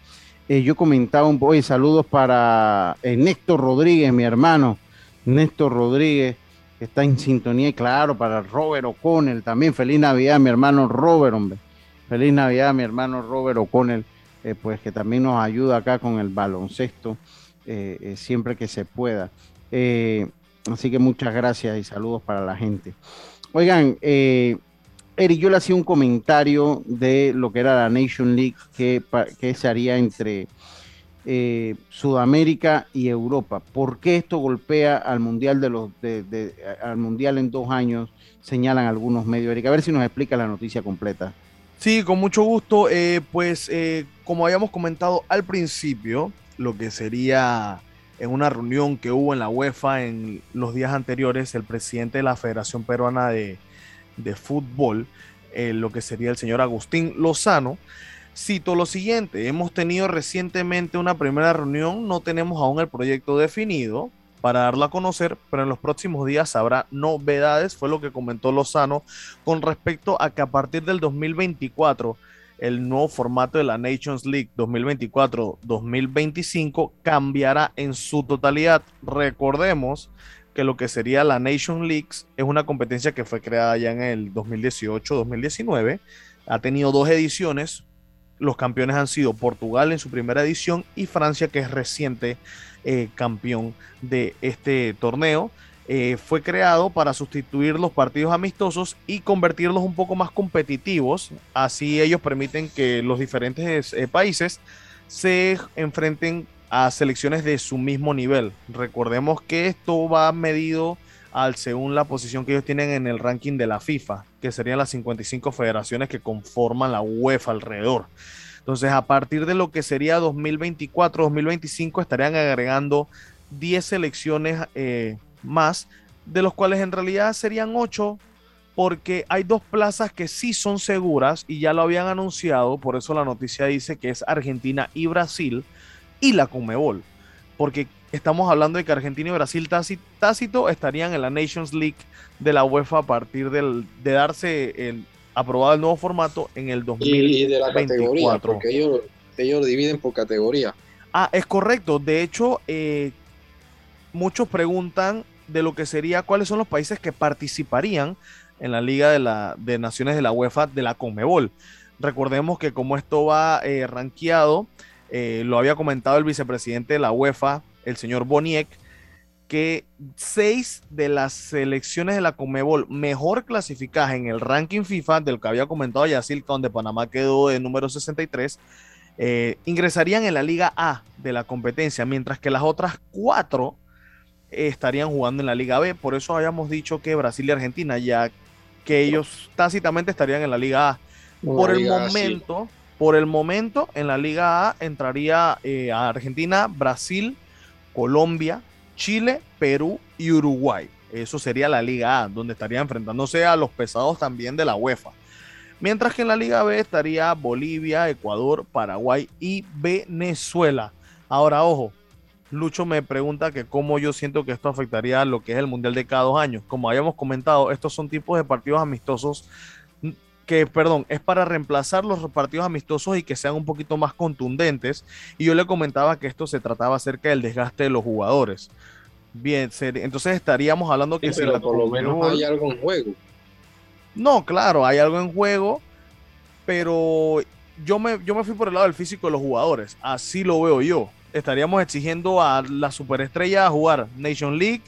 Eh, yo comentaba un poco, saludos para eh, Néstor Rodríguez, mi hermano, Néstor Rodríguez, que está en sintonía, y claro, para Robert O'Connell también. Feliz Navidad, mi hermano Robert, hombre. Feliz Navidad, mi hermano Robert O'Connell, eh, pues que también nos ayuda acá con el baloncesto siempre que se pueda. así que muchas gracias y saludos para la gente. Oigan, eh, Eric, yo le hacía un comentario de lo que era la Nation League que, se haría entre eh, Sudamérica y Europa. ¿Por qué esto golpea al mundial de los al mundial en dos años? Señalan algunos medios. Eric, a ver si nos explica la noticia completa. Sí, con mucho gusto. Eh, pues eh, como habíamos comentado al principio, lo que sería en una reunión que hubo en la UEFA en los días anteriores, el presidente de la Federación Peruana de, de Fútbol, lo que sería el señor Agustín Lozano, cito lo siguiente, hemos tenido recientemente una primera reunión, no tenemos aún el proyecto definido para darlo a conocer, pero en los próximos días habrá novedades, fue lo que comentó Lozano con respecto a que a partir del 2024 el nuevo formato de la Nations League 2024-2025 cambiará en su totalidad. Recordemos que lo que sería la Nation League es una competencia que fue creada ya en el 2018-2019. Ha tenido dos ediciones. Los campeones han sido Portugal en su primera edición y Francia, que es reciente eh, campeón de este torneo. Eh, fue creado para sustituir los partidos amistosos y convertirlos un poco más competitivos. Así ellos permiten que los diferentes eh, países se enfrenten a selecciones de su mismo nivel. Recordemos que esto va medido al según la posición que ellos tienen en el ranking de la FIFA, que serían las 55 federaciones que conforman la UEFA alrededor. Entonces, a partir de lo que sería 2024-2025, estarían agregando 10 selecciones eh, más, de los cuales en realidad serían ocho, porque hay dos plazas que sí son seguras y ya lo habían anunciado, por eso la noticia dice que es Argentina y Brasil y la Conmebol, porque estamos hablando de que Argentina y Brasil tácito estarían en la Nations League de la UEFA a partir del, de darse el, aprobado el nuevo formato en el 2024. Y de la categoría, porque ellos, ellos dividen por categoría. Ah, es correcto. De hecho, eh, muchos preguntan de lo que sería cuáles son los países que participarían en la Liga de, la, de Naciones de la UEFA de la Conmebol. Recordemos que como esto va eh, rankeado, eh, lo había comentado el vicepresidente de la UEFA, el señor Boniek, que seis de las selecciones de la Conmebol mejor clasificadas en el ranking FIFA, del que había comentado Yacil, donde Panamá quedó de número 63, eh, ingresarían en la Liga A de la competencia, mientras que las otras cuatro estarían jugando en la Liga B. Por eso habíamos dicho que Brasil y Argentina, ya que ellos tácitamente estarían en la Liga A. Por el momento, por el momento, en la Liga A entraría eh, a Argentina, Brasil, Colombia, Chile, Perú y Uruguay. Eso sería la Liga A, donde estaría enfrentándose a los pesados también de la UEFA. Mientras que en la Liga B estaría Bolivia, Ecuador, Paraguay y Venezuela. Ahora, ojo, Lucho me pregunta que cómo yo siento que esto afectaría a lo que es el Mundial de cada dos años. Como habíamos comentado, estos son tipos de partidos amistosos que, perdón, es para reemplazar los partidos amistosos y que sean un poquito más contundentes. Y yo le comentaba que esto se trataba acerca del desgaste de los jugadores. Bien, entonces estaríamos hablando que si por lo menos hay algo en juego. No, claro, hay algo en juego, pero yo me, yo me fui por el lado del físico de los jugadores. Así lo veo yo estaríamos exigiendo a la superestrella a jugar Nation League.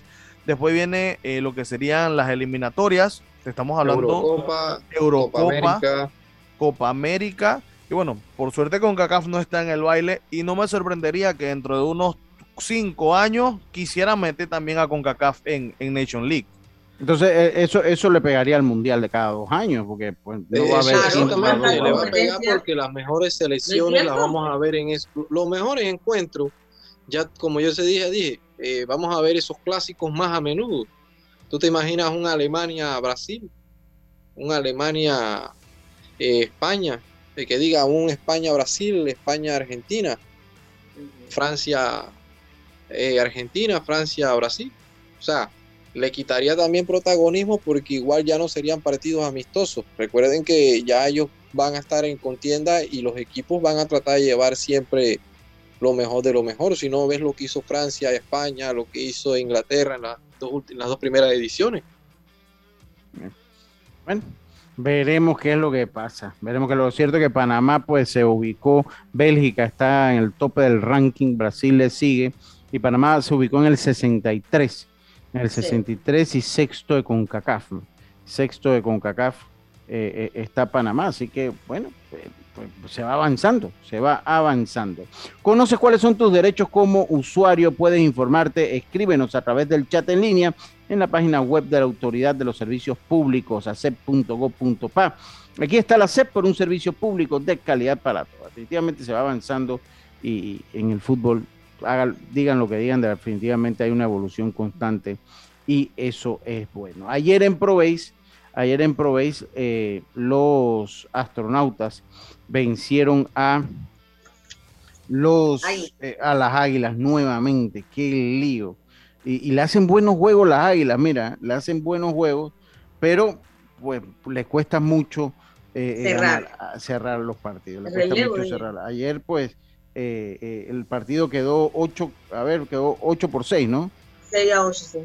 Después viene eh, lo que serían las eliminatorias. Estamos hablando Eurocopa, Eurocopa Copa América. Y bueno, por suerte con CACAF no está en el baile y no me sorprendería que dentro de unos cinco años quisiera meter también a CONCACAF en, en Nation League. Entonces, eh, eso, eso le pegaría al mundial de cada dos años, porque pues, no va a haber. Exactamente, le va a pegar porque las mejores selecciones las vamos a ver en eso. Los mejores encuentros, ya como yo se dije, dije, eh, vamos a ver esos clásicos más a menudo. Tú te imaginas un Alemania-Brasil, un Alemania-España, eh, que diga un España-Brasil, España-Argentina, Francia-Argentina, Francia-Brasil. O sea, le quitaría también protagonismo porque igual ya no serían partidos amistosos. Recuerden que ya ellos van a estar en contienda y los equipos van a tratar de llevar siempre lo mejor de lo mejor. Si no ves lo que hizo Francia, España, lo que hizo Inglaterra en las dos, las dos primeras ediciones. Bueno, veremos qué es lo que pasa. Veremos que lo cierto es que Panamá pues se ubicó, Bélgica está en el tope del ranking, Brasil le sigue y Panamá se ubicó en el 63 en el 63 y sexto de CONCACAF. Sexto de CONCACAF eh, eh, está Panamá, así que bueno, eh, pues, se va avanzando, se va avanzando. ¿Conoces cuáles son tus derechos como usuario? Puedes informarte, escríbenos a través del chat en línea en la página web de la Autoridad de los Servicios Públicos, acep.gov.pa. Aquí está la CEP por un servicio público de calidad para todos. Definitivamente se va avanzando y en el fútbol digan lo que digan, definitivamente hay una evolución constante y eso es bueno. Ayer en ProBase, ayer en ProBase, eh, los astronautas vencieron a los eh, a las águilas nuevamente. Qué lío. Y, le hacen buenos juegos las águilas, mira, le hacen buenos juegos, pero pues les cuesta mucho eh, cerrar. los partidos. Le cuesta mucho cerrar. Ayer, pues, eh, eh, el partido quedó 8, a ver, quedó 8 por 6, ¿no? 6 a 8, sí.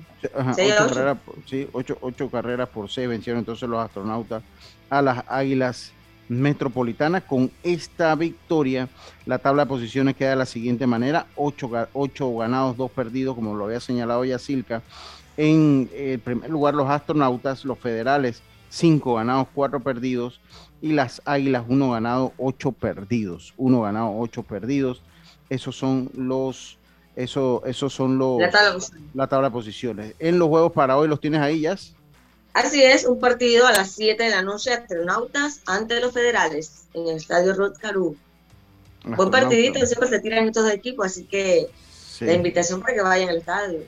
6 8, Carreras, sí 8, 8 carreras por 6 vencieron entonces los astronautas a las Águilas Metropolitanas. Con esta victoria, la tabla de posiciones queda de la siguiente manera: 8, 8 ganados, 2 perdidos, como lo había señalado ya Silca. En el primer lugar, los astronautas, los federales, 5 ganados, 4 perdidos y las Águilas, uno ganado, ocho perdidos. Uno ganado, ocho perdidos. Esos son los, eso, esos son los, la tabla, de posiciones. En los juegos para hoy, ¿los tienes ahí, ya Así es, un partido a las 7 de la noche, Astronautas ante los Federales, en el estadio Rod Caru. Buen partidito, siempre se tiran estos equipos, así que la invitación para que vayan al estadio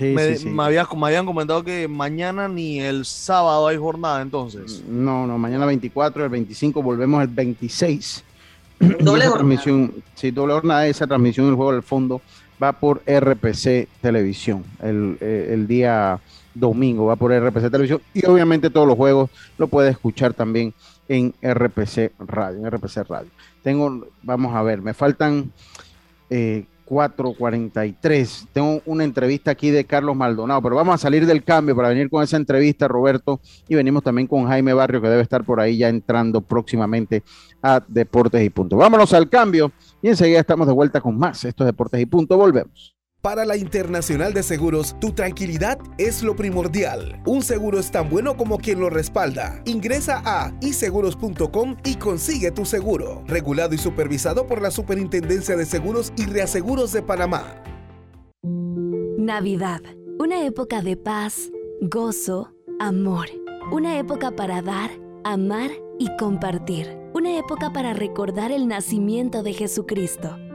me, habían comentado que mañana ni el sábado hay jornada, entonces. No, no, mañana 24, el 25, volvemos el 26. Doble transmisión, sí, doble jornada, esa transmisión del juego del fondo va por RPC Televisión el, eh, el día domingo, va por RPC Televisión y obviamente todos los juegos lo puede escuchar también en RPC Radio, en RPC Radio. Tengo, vamos a ver, me faltan eh, 4.43. Tengo una entrevista aquí de Carlos Maldonado, pero vamos a salir del cambio para venir con esa entrevista, Roberto, y venimos también con Jaime Barrio, que debe estar por ahí ya entrando próximamente a Deportes y Punto. Vámonos al cambio y enseguida estamos de vuelta con más. Esto es Deportes y Punto. Volvemos. Para la Internacional de Seguros, tu tranquilidad es lo primordial. Un seguro es tan bueno como quien lo respalda. Ingresa a iseguros.com y consigue tu seguro. Regulado y supervisado por la Superintendencia de Seguros y Reaseguros de Panamá. Navidad. Una época de paz, gozo, amor. Una época para dar, amar y compartir. Una época para recordar el nacimiento de Jesucristo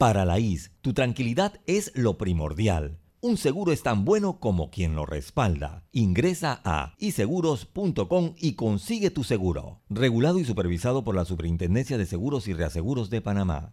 Para la IS, tu tranquilidad es lo primordial. Un seguro es tan bueno como quien lo respalda. Ingresa a iseguros.com y consigue tu seguro. Regulado y supervisado por la Superintendencia de Seguros y Reaseguros de Panamá.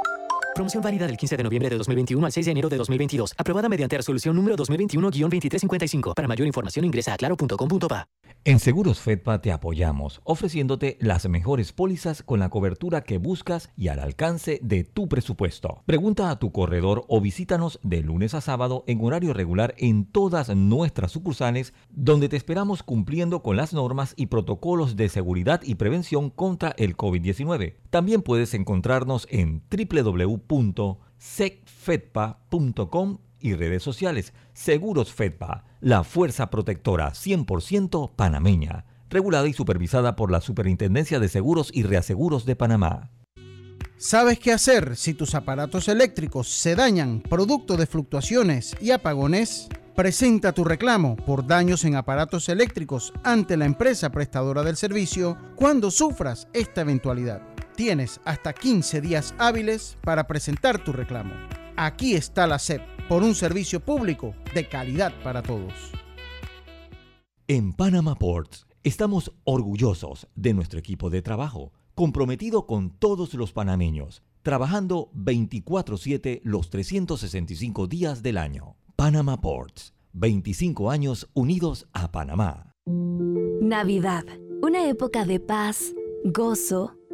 Promoción válida del 15 de noviembre de 2021 al 6 de enero de 2022. Aprobada mediante resolución número 2021-2355. Para mayor información ingresa a claro.com.pa. En Seguros Fedpa te apoyamos, ofreciéndote las mejores pólizas con la cobertura que buscas y al alcance de tu presupuesto. Pregunta a tu corredor o visítanos de lunes a sábado en horario regular en todas nuestras sucursales, donde te esperamos cumpliendo con las normas y protocolos de seguridad y prevención contra el COVID-19. También puedes encontrarnos en www.secfedpa.com y redes sociales. Seguros Fedpa, la fuerza protectora 100% panameña, regulada y supervisada por la Superintendencia de Seguros y Reaseguros de Panamá. ¿Sabes qué hacer si tus aparatos eléctricos se dañan producto de fluctuaciones y apagones? Presenta tu reclamo por daños en aparatos eléctricos ante la empresa prestadora del servicio cuando sufras esta eventualidad. Tienes hasta 15 días hábiles para presentar tu reclamo. Aquí está la SEP por un servicio público de calidad para todos. En Panama Ports estamos orgullosos de nuestro equipo de trabajo, comprometido con todos los panameños, trabajando 24/7 los 365 días del año. Panama Ports, 25 años unidos a Panamá. Navidad, una época de paz, gozo,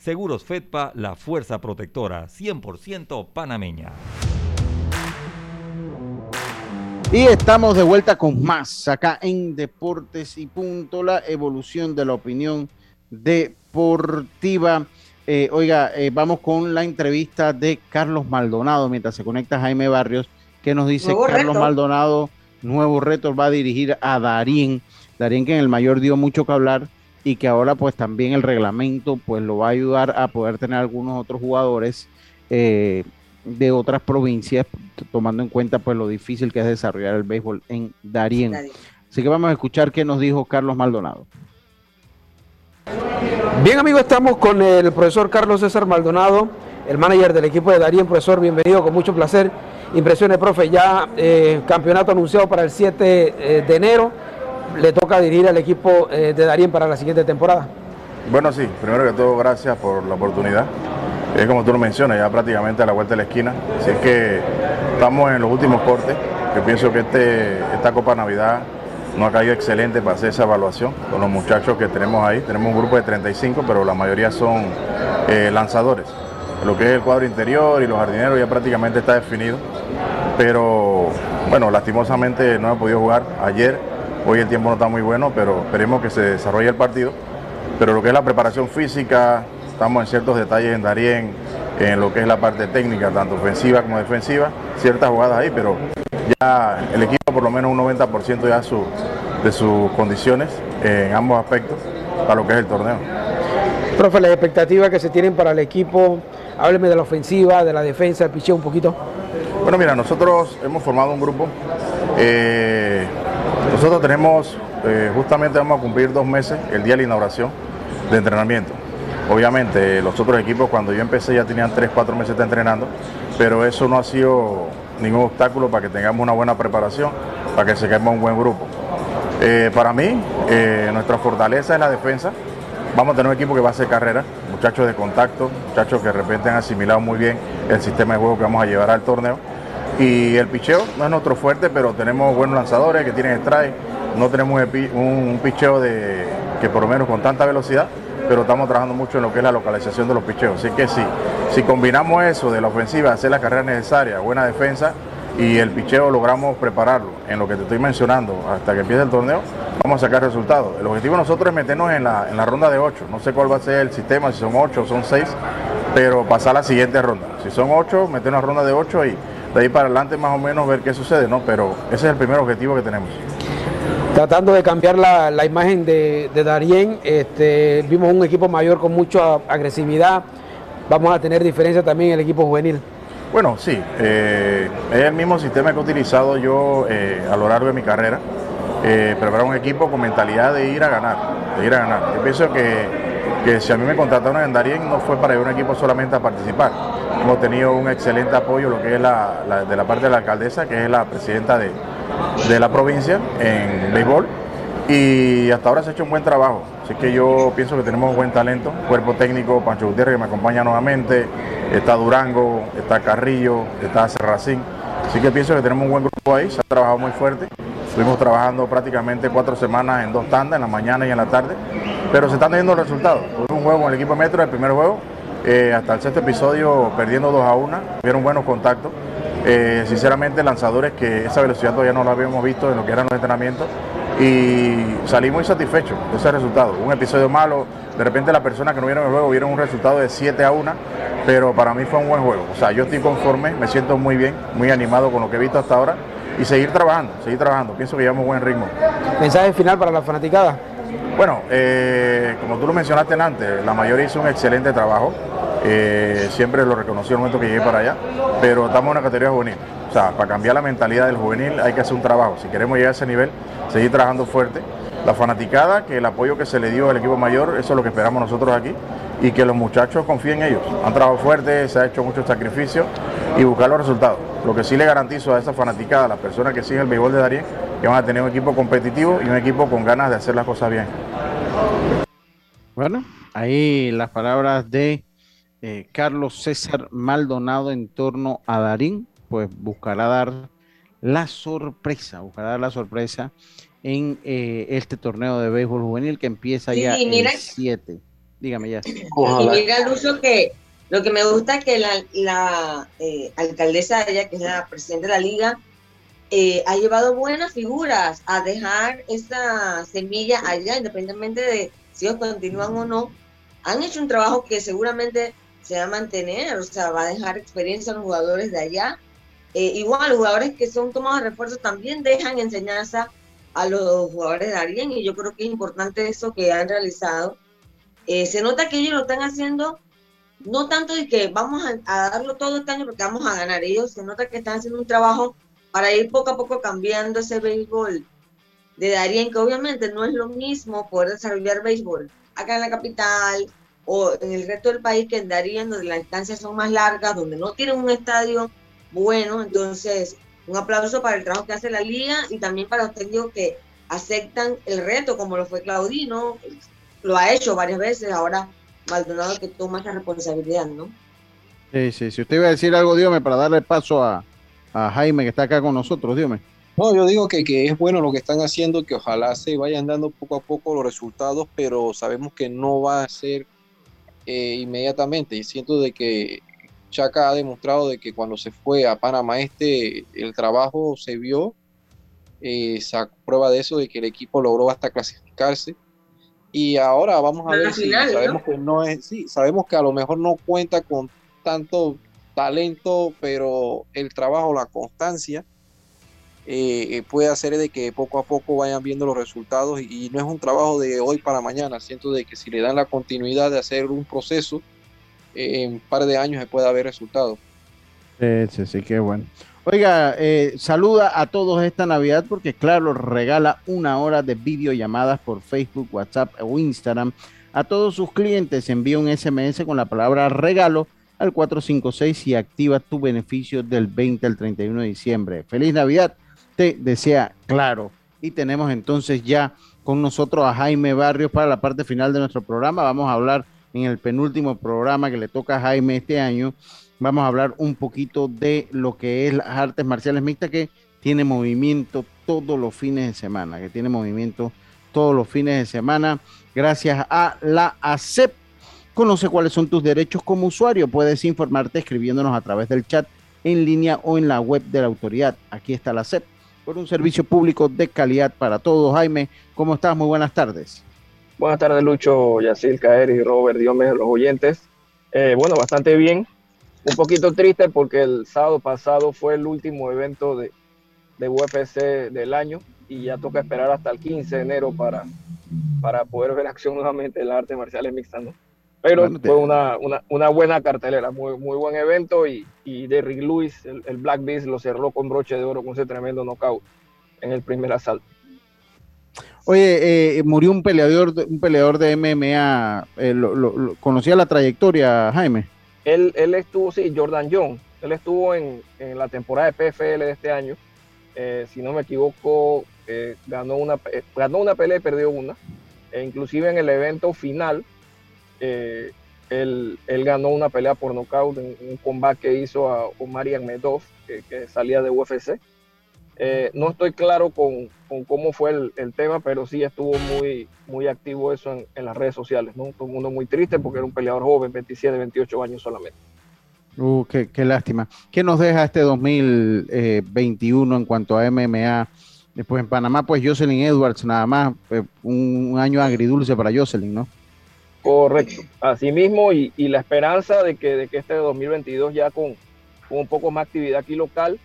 Seguros Fedpa, la fuerza protectora 100% panameña. Y estamos de vuelta con más acá en Deportes y Punto, la evolución de la opinión deportiva. Eh, oiga, eh, vamos con la entrevista de Carlos Maldonado mientras se conecta Jaime Barrios, que nos dice Nuevo Carlos reto. Maldonado, nuevo reto va a dirigir a Darín. Darín que en el mayor dio mucho que hablar y que ahora pues también el reglamento pues lo va a ayudar a poder tener algunos otros jugadores eh, de otras provincias, tomando en cuenta pues lo difícil que es desarrollar el béisbol en Darien. Así que vamos a escuchar qué nos dijo Carlos Maldonado. Bien amigos, estamos con el profesor Carlos César Maldonado, el manager del equipo de Darien. Profesor, bienvenido, con mucho placer. Impresiones, profe, ya eh, campeonato anunciado para el 7 eh, de enero. Le toca dirigir al equipo eh, de Darien para la siguiente temporada. Bueno, sí, primero que todo, gracias por la oportunidad. Es como tú lo mencionas, ya prácticamente a la vuelta de la esquina. Así es que estamos en los últimos cortes. Yo pienso que este, esta Copa Navidad no ha caído excelente para hacer esa evaluación con los muchachos que tenemos ahí. Tenemos un grupo de 35, pero la mayoría son eh, lanzadores. Lo que es el cuadro interior y los jardineros ya prácticamente está definido. Pero bueno, lastimosamente no he podido jugar ayer. Hoy el tiempo no está muy bueno, pero esperemos que se desarrolle el partido. Pero lo que es la preparación física, estamos en ciertos detalles en Darien, en lo que es la parte técnica, tanto ofensiva como defensiva, ciertas jugadas ahí, pero ya el equipo por lo menos un 90% ya su- de sus condiciones en ambos aspectos para lo que es el torneo. Profe, las expectativas que se tienen para el equipo, hábleme de la ofensiva, de la defensa, el picheo un poquito. Bueno, mira, nosotros hemos formado un grupo. eh, nosotros tenemos, eh, justamente vamos a cumplir dos meses, el día de la inauguración de entrenamiento. Obviamente los otros equipos cuando yo empecé ya tenían 3, 4 meses de entrenando, pero eso no ha sido ningún obstáculo para que tengamos una buena preparación, para que se queme un buen grupo. Eh, para mí, eh, nuestra fortaleza es la defensa. Vamos a tener un equipo que va a hacer carrera, muchachos de contacto, muchachos que de repente han asimilado muy bien el sistema de juego que vamos a llevar al torneo. Y el picheo no es nuestro fuerte, pero tenemos buenos lanzadores que tienen strike. No tenemos un, picheo de, que por lo menos con tanta velocidad, pero estamos trabajando mucho en lo que es la localización de los picheos. Así que sí, si combinamos eso de la ofensiva, hacer la carrera necesaria, buena defensa, y el picheo logramos prepararlo en lo que te estoy mencionando hasta que empiece el torneo, vamos a sacar resultados. El objetivo de nosotros es meternos en la, en la ronda de 8. No sé cuál va a ser el sistema, si son 8 o son 6, pero pasar a la siguiente ronda. Si son 8, meternos la ronda de 8 y de ahí para adelante más o menos ver qué sucede, ¿no? Pero ese es el primer objetivo que tenemos. Tratando de cambiar la, imagen de, de Darien, este, vimos un equipo mayor con mucha agresividad. Vamos a tener diferencia también en el equipo juvenil. Bueno, sí, eh, es el mismo sistema que he utilizado yo eh, a lo largo de mi carrera. Eh, preparar un equipo con mentalidad de ir a ganar, de ir a ganar. Yo pienso que, si a mí me contrataron en Darien no fue para ir a un equipo solamente a participar. Hemos tenido un excelente apoyo, lo que es la, de la parte de la alcaldesa, que es la presidenta de, de la provincia en béisbol y hasta ahora se ha hecho un buen trabajo. Así que yo pienso que tenemos buen talento, cuerpo técnico, Pancho Gutiérrez que me acompaña nuevamente, está Durango, está Carrillo, está Serracín. Así que pienso que tenemos un buen grupo ahí, se ha trabajado muy fuerte. Estuvimos trabajando prácticamente cuatro semanas en dos tandas, en la mañana y en la tarde, pero se están teniendo resultados. Tuvimos un juego en el equipo Metro, el primer juego, eh, hasta el sexto episodio perdiendo 2 a 1, tuvieron buenos contactos. Eh, sinceramente lanzadores que esa velocidad todavía no la habíamos visto en lo que eran los entrenamientos y salí muy satisfecho de ese resultado. Un episodio malo, de repente las personas que no vieron el juego vieron un resultado de 7 a 1, pero para mí fue un buen juego. O sea, yo estoy conforme, me siento muy bien, muy animado con lo que he visto hasta ahora y seguir trabajando, seguir trabajando. Pienso que llevamos buen ritmo. ¿Mensaje final para la fanaticada? Bueno, eh, como tú lo mencionaste antes, la mayoría hizo un excelente trabajo. Eh, siempre lo reconocí el momento que llegué para allá, pero estamos en una categoría juvenil. O sea, para cambiar la mentalidad del juvenil hay que hacer un trabajo. Si queremos llegar a ese nivel, seguir trabajando fuerte. La fanaticada, que el apoyo que se le dio al equipo mayor, eso es lo que esperamos nosotros aquí. Y que los muchachos confíen en ellos. Han trabajado fuerte, se ha hecho mucho sacrificio y buscar los resultados. Lo que sí le garantizo a esa fanaticada, a las personas que siguen el béisbol de Darien, que van a tener un equipo competitivo y un equipo con ganas de hacer las cosas bien. Bueno, ahí las palabras de eh, Carlos César Maldonado en torno a Darín pues buscará dar la sorpresa, buscará dar la sorpresa en eh, este torneo de béisbol juvenil que empieza ya el 7. Dígame ya. Y mira, Lucio, que lo que me gusta es que la, eh, alcaldesa, ella que es la presidenta de la liga, eh, ha llevado buenas figuras a dejar esa semilla allá, independientemente de si ellos continúan o no. Han hecho un trabajo que seguramente se va a mantener, o sea, va a dejar experiencia a los jugadores de allá eh, igual, los jugadores que son tomados de refuerzo también dejan enseñanza a los jugadores de Arien y yo creo que es importante eso que han realizado. Eh, se nota que ellos lo están haciendo no tanto de que vamos a, darlo todo este año porque vamos a ganar ellos, se nota que están haciendo un trabajo para ir poco a poco cambiando ese béisbol de Darien, que obviamente no es lo mismo poder desarrollar béisbol acá en la capital o en el resto del país que en Darien, donde las distancias son más largas, donde no tienen un estadio bueno. Entonces, un aplauso para el trabajo que hace la liga y también para técnicos que aceptan el reto, como lo fue Claudino, lo ha hecho varias veces, ahora Maldonado que toma esa responsabilidad, ¿no? Sí, sí, si usted iba a decir algo, dígame, para darle paso a, Jaime que está acá con nosotros, dígame. No, yo digo que, que, es bueno lo que están haciendo, que ojalá se vayan dando poco a poco los resultados, pero sabemos que no va a ser eh, inmediatamente. Y siento de que Chaca ha demostrado de que cuando se fue a Panamá Este, el trabajo se vio, eh, prueba de eso, de que el equipo logró hasta clasificarse. Y ahora vamos a ver si sabemos que no es, sí, sabemos que a lo mejor no cuenta con tanto talento, pero el trabajo, la constancia, eh, puede hacer de que poco a poco vayan viendo los resultados y, y, no es un trabajo de hoy para mañana. Siento de que si le dan la continuidad de hacer un proceso, en un par de años se pueda ver resultados. Sí, sí, qué bueno. Oiga, eh, saluda a todos esta Navidad porque claro, regala una hora de videollamadas por Facebook, WhatsApp o Instagram A todos sus clientes envía un SMS con la palabra regalo al 456 y activa tu beneficio del 20 al 31 de diciembre. Feliz Navidad, te desea claro. Y tenemos entonces ya con nosotros a Jaime Barrios para la parte final de nuestro programa. Vamos a hablar en el penúltimo programa que le toca a Jaime este año. Vamos a hablar un poquito de lo que es las artes marciales mixtas que tiene movimiento todos los fines de semana, que tiene movimiento todos los fines de semana gracias a la ACEP. Conoce cuáles son tus derechos como usuario. Puedes informarte escribiéndonos a través del chat en línea o en la web de la autoridad. Aquí está la ACEP por un servicio público de calidad para todos. Jaime, ¿cómo estás? Muy buenas tardes. Buenas tardes, Lucho, Yacil, Caer y Robert, Dios mío, los oyentes. Eh, bueno, bastante bien. Un poquito triste porque el sábado pasado fue el último evento de, de UFC del año y ya toca esperar hasta el 15 de enero para, para poder ver acción nuevamente en las artes marciales mixtas, ¿no? Pero fue una, una, una, buena cartelera, muy, muy buen evento y, y Derrick Lewis, el, el, Black Beast, lo cerró con broche de oro con ese tremendo knockout en el primer asalto. Oye, eh, murió un peleador, un peleador de MMA, eh, lo, lo, ¿conocía la trayectoria, Jaime? Él, él estuvo, sí, Jordan John, él estuvo en, en la temporada de PFL de este año, eh, si no me equivoco, eh, ganó, una, eh, ganó una pelea y perdió una. E inclusive en el evento final, él, él, ganó una pelea por nocaut en un combate que hizo a Omar Medov, que, que, salía de UFC. No estoy claro con, con cómo fue el, el, tema, pero sí estuvo muy, muy activo eso en, en, las redes sociales. ¿no? Todo el mundo muy triste porque era un peleador joven, 27, 28 años solamente. Uh, qué, qué, lástima. ¿Qué nos deja este 2021 en cuanto a MMA? Después en Panamá, pues Jocelyn Edwards, nada más, eh, un, un, año agridulce para Jocelyn, ¿no? Correcto, así mismo, y, y, la esperanza de que, de que este 2022 ya con, con un poco más actividad aquí local,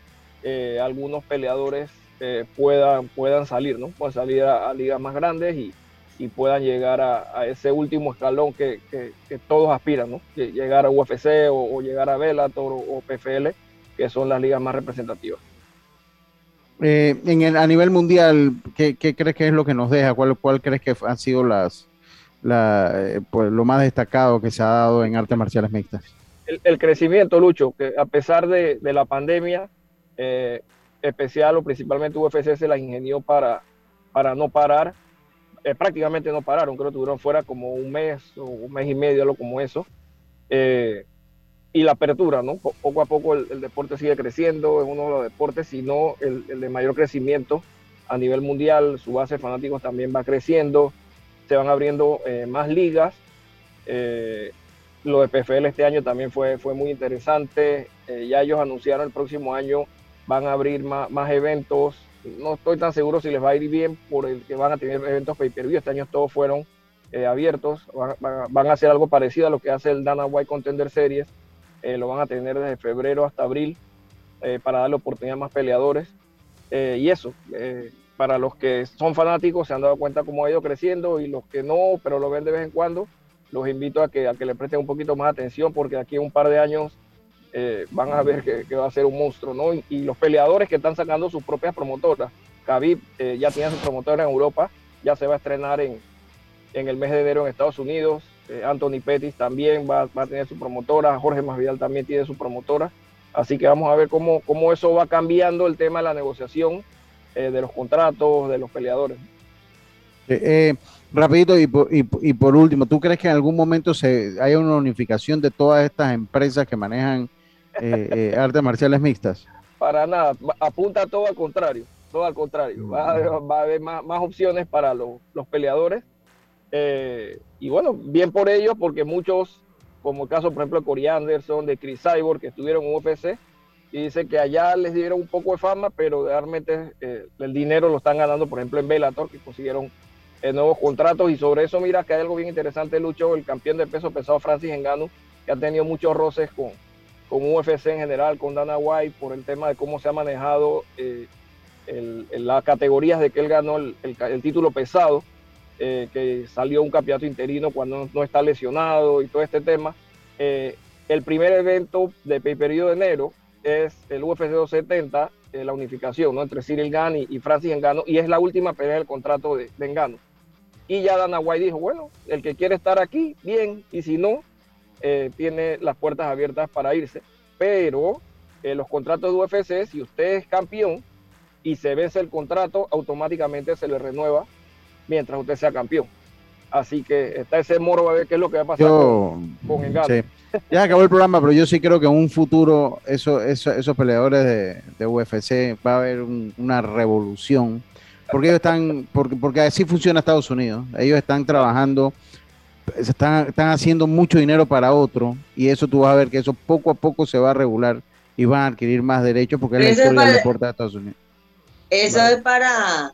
eh, algunos peleadores eh, puedan, puedan salir, ¿no? Puedan salir a, a ligas más grandes y, y puedan llegar a, a ese último escalón que, que, que, todos aspiran, ¿no? Llegar a UFC o, o llegar a Bellator o, o, PFL, que son las ligas más representativas. Eh, en el, a nivel mundial, ¿qué, ¿qué, crees que es lo que nos deja? ¿Cuál, cuál crees que han sido las, la, eh, pues, lo más destacado que se ha dado en artes marciales mixtas? El, el crecimiento, Lucho, que a pesar de, de la pandemia, eh, especial o principalmente UFC se la ingenió para, para no parar eh, prácticamente no pararon, creo que tuvieron fuera como un mes o un mes y medio, algo como eso. Eh, y la apertura, ¿no? Poco a poco el, deporte sigue creciendo, es uno de los deportes, sino el, el de mayor crecimiento a nivel mundial, su base de fanáticos también va creciendo, se van abriendo más ligas. Lo de PFL este año también fue, fue muy interesante. Ya ellos anunciaron el próximo año van a abrir más, eventos no estoy tan seguro si les va a ir bien por el que van a tener eventos pay-per-view. Este año todos fueron eh, abiertos. Van, a hacer algo parecido a lo que hace el Dana White Contender Series. Eh, lo van a tener desde febrero hasta abril eh, para darle oportunidad a más peleadores. Eh, y eso, para los que son fanáticos se han dado cuenta cómo ha ido creciendo y los que no, pero lo ven de vez en cuando, los invito a que, a que le presten un poquito más atención porque aquí en un par de años eh, van a ver que, va a ser un monstruo, ¿no? Y, los peleadores que están sacando sus propias promotoras. Khabib eh, ya tiene su promotora en Europa, ya se va a estrenar en, en el mes de enero en Estados Unidos. Eh, Anthony Pettis también va, a tener su promotora, Jorge Masvidal también tiene su promotora. Así que vamos a ver cómo, cómo eso va cambiando el tema de la negociación de los contratos, de los peleadores. rapidito y por, y, y por último, ¿tú crees que en algún momento se haya una unificación de todas estas empresas que manejan eh, eh, artes marciales mixtas? Para nada, apunta todo al contrario, todo al contrario. Va a haber, más, opciones para los, peleadores. Eh, y bueno, bien por ellos, porque muchos, como el caso, por ejemplo, de Corey Anderson, de Chris Cyborg, que estuvieron en UFC, y dice que allá les dieron un poco de fama, pero realmente el dinero lo están ganando, por ejemplo, en Bellator, que consiguieron nuevos contratos. Y sobre eso, mira que hay algo bien interesante, Lucho, el campeón de peso pesado, Francis Engano, que ha tenido muchos roces con, con UFC en general, con Dana White, por el tema de cómo se ha manejado eh, el, las categorías de que él ganó el, el, el título pesado, eh, que salió un campeonato interino cuando no está lesionado y todo este tema. Eh, el primer evento de pay-per-view de enero es el UFC 270, eh, la unificación ¿no? entre Cyril Gann y, y, Francis Engano, y es la última pelea del contrato de, de Engano. Y ya Dana White dijo, bueno, el que quiere estar aquí, bien, y si no, eh, tiene las puertas abiertas para irse. Pero eh, los contratos de UFC, si usted es campeón y se vence el contrato, automáticamente se le renueva mientras usted sea campeón. Así que está ese moro a ver qué es lo que va a pasar Yo, con, con Ngannou. sí. Ya acabó el programa, pero yo sí creo que en un futuro eso, eso- esos peleadores de, de UFC va a haber un- una revolución. Porque ellos están, porque, porque así funciona Estados Unidos. Ellos están trabajando, se están, están haciendo mucho dinero para otro, y eso tú vas a ver que eso poco a poco se va a regular y van a adquirir más derechos porque es la historia del para- deporte de Estados Unidos. Eso es para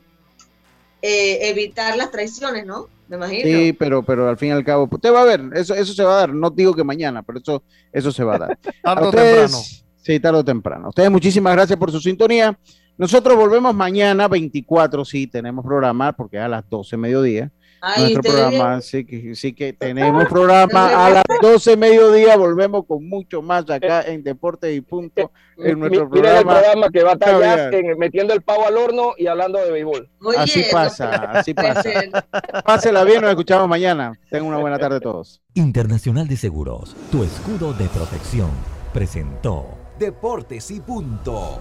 eh, evitar las traiciones, ¿no? Me imagino. Sí, pero, pero al fin y al cabo, usted va a ver, eso, eso se va a dar. No digo que mañana, pero eso, eso se va a dar. Tarde A o temprano. Sí, tarde o temprano. A ustedes muchísimas gracias por su sintonía. Nosotros volvemos mañana 24, sí, tenemos programa porque es a las 12 mediodía. Ay, Nuestro programa, sí que, sí que tenemos programa a las 12 mediodía. Volvemos con mucho más acá en Deporte y Punto. En nuestro Mi- Miren el programa. programa que va a estar en- metiendo el pavo al horno y hablando de béisbol. Así pasa, así pasa. Pásela bien, nos escuchamos mañana. Tengan una buena tarde todos. Internacional de Seguros, tu escudo de protección, presentó Deportes y punto.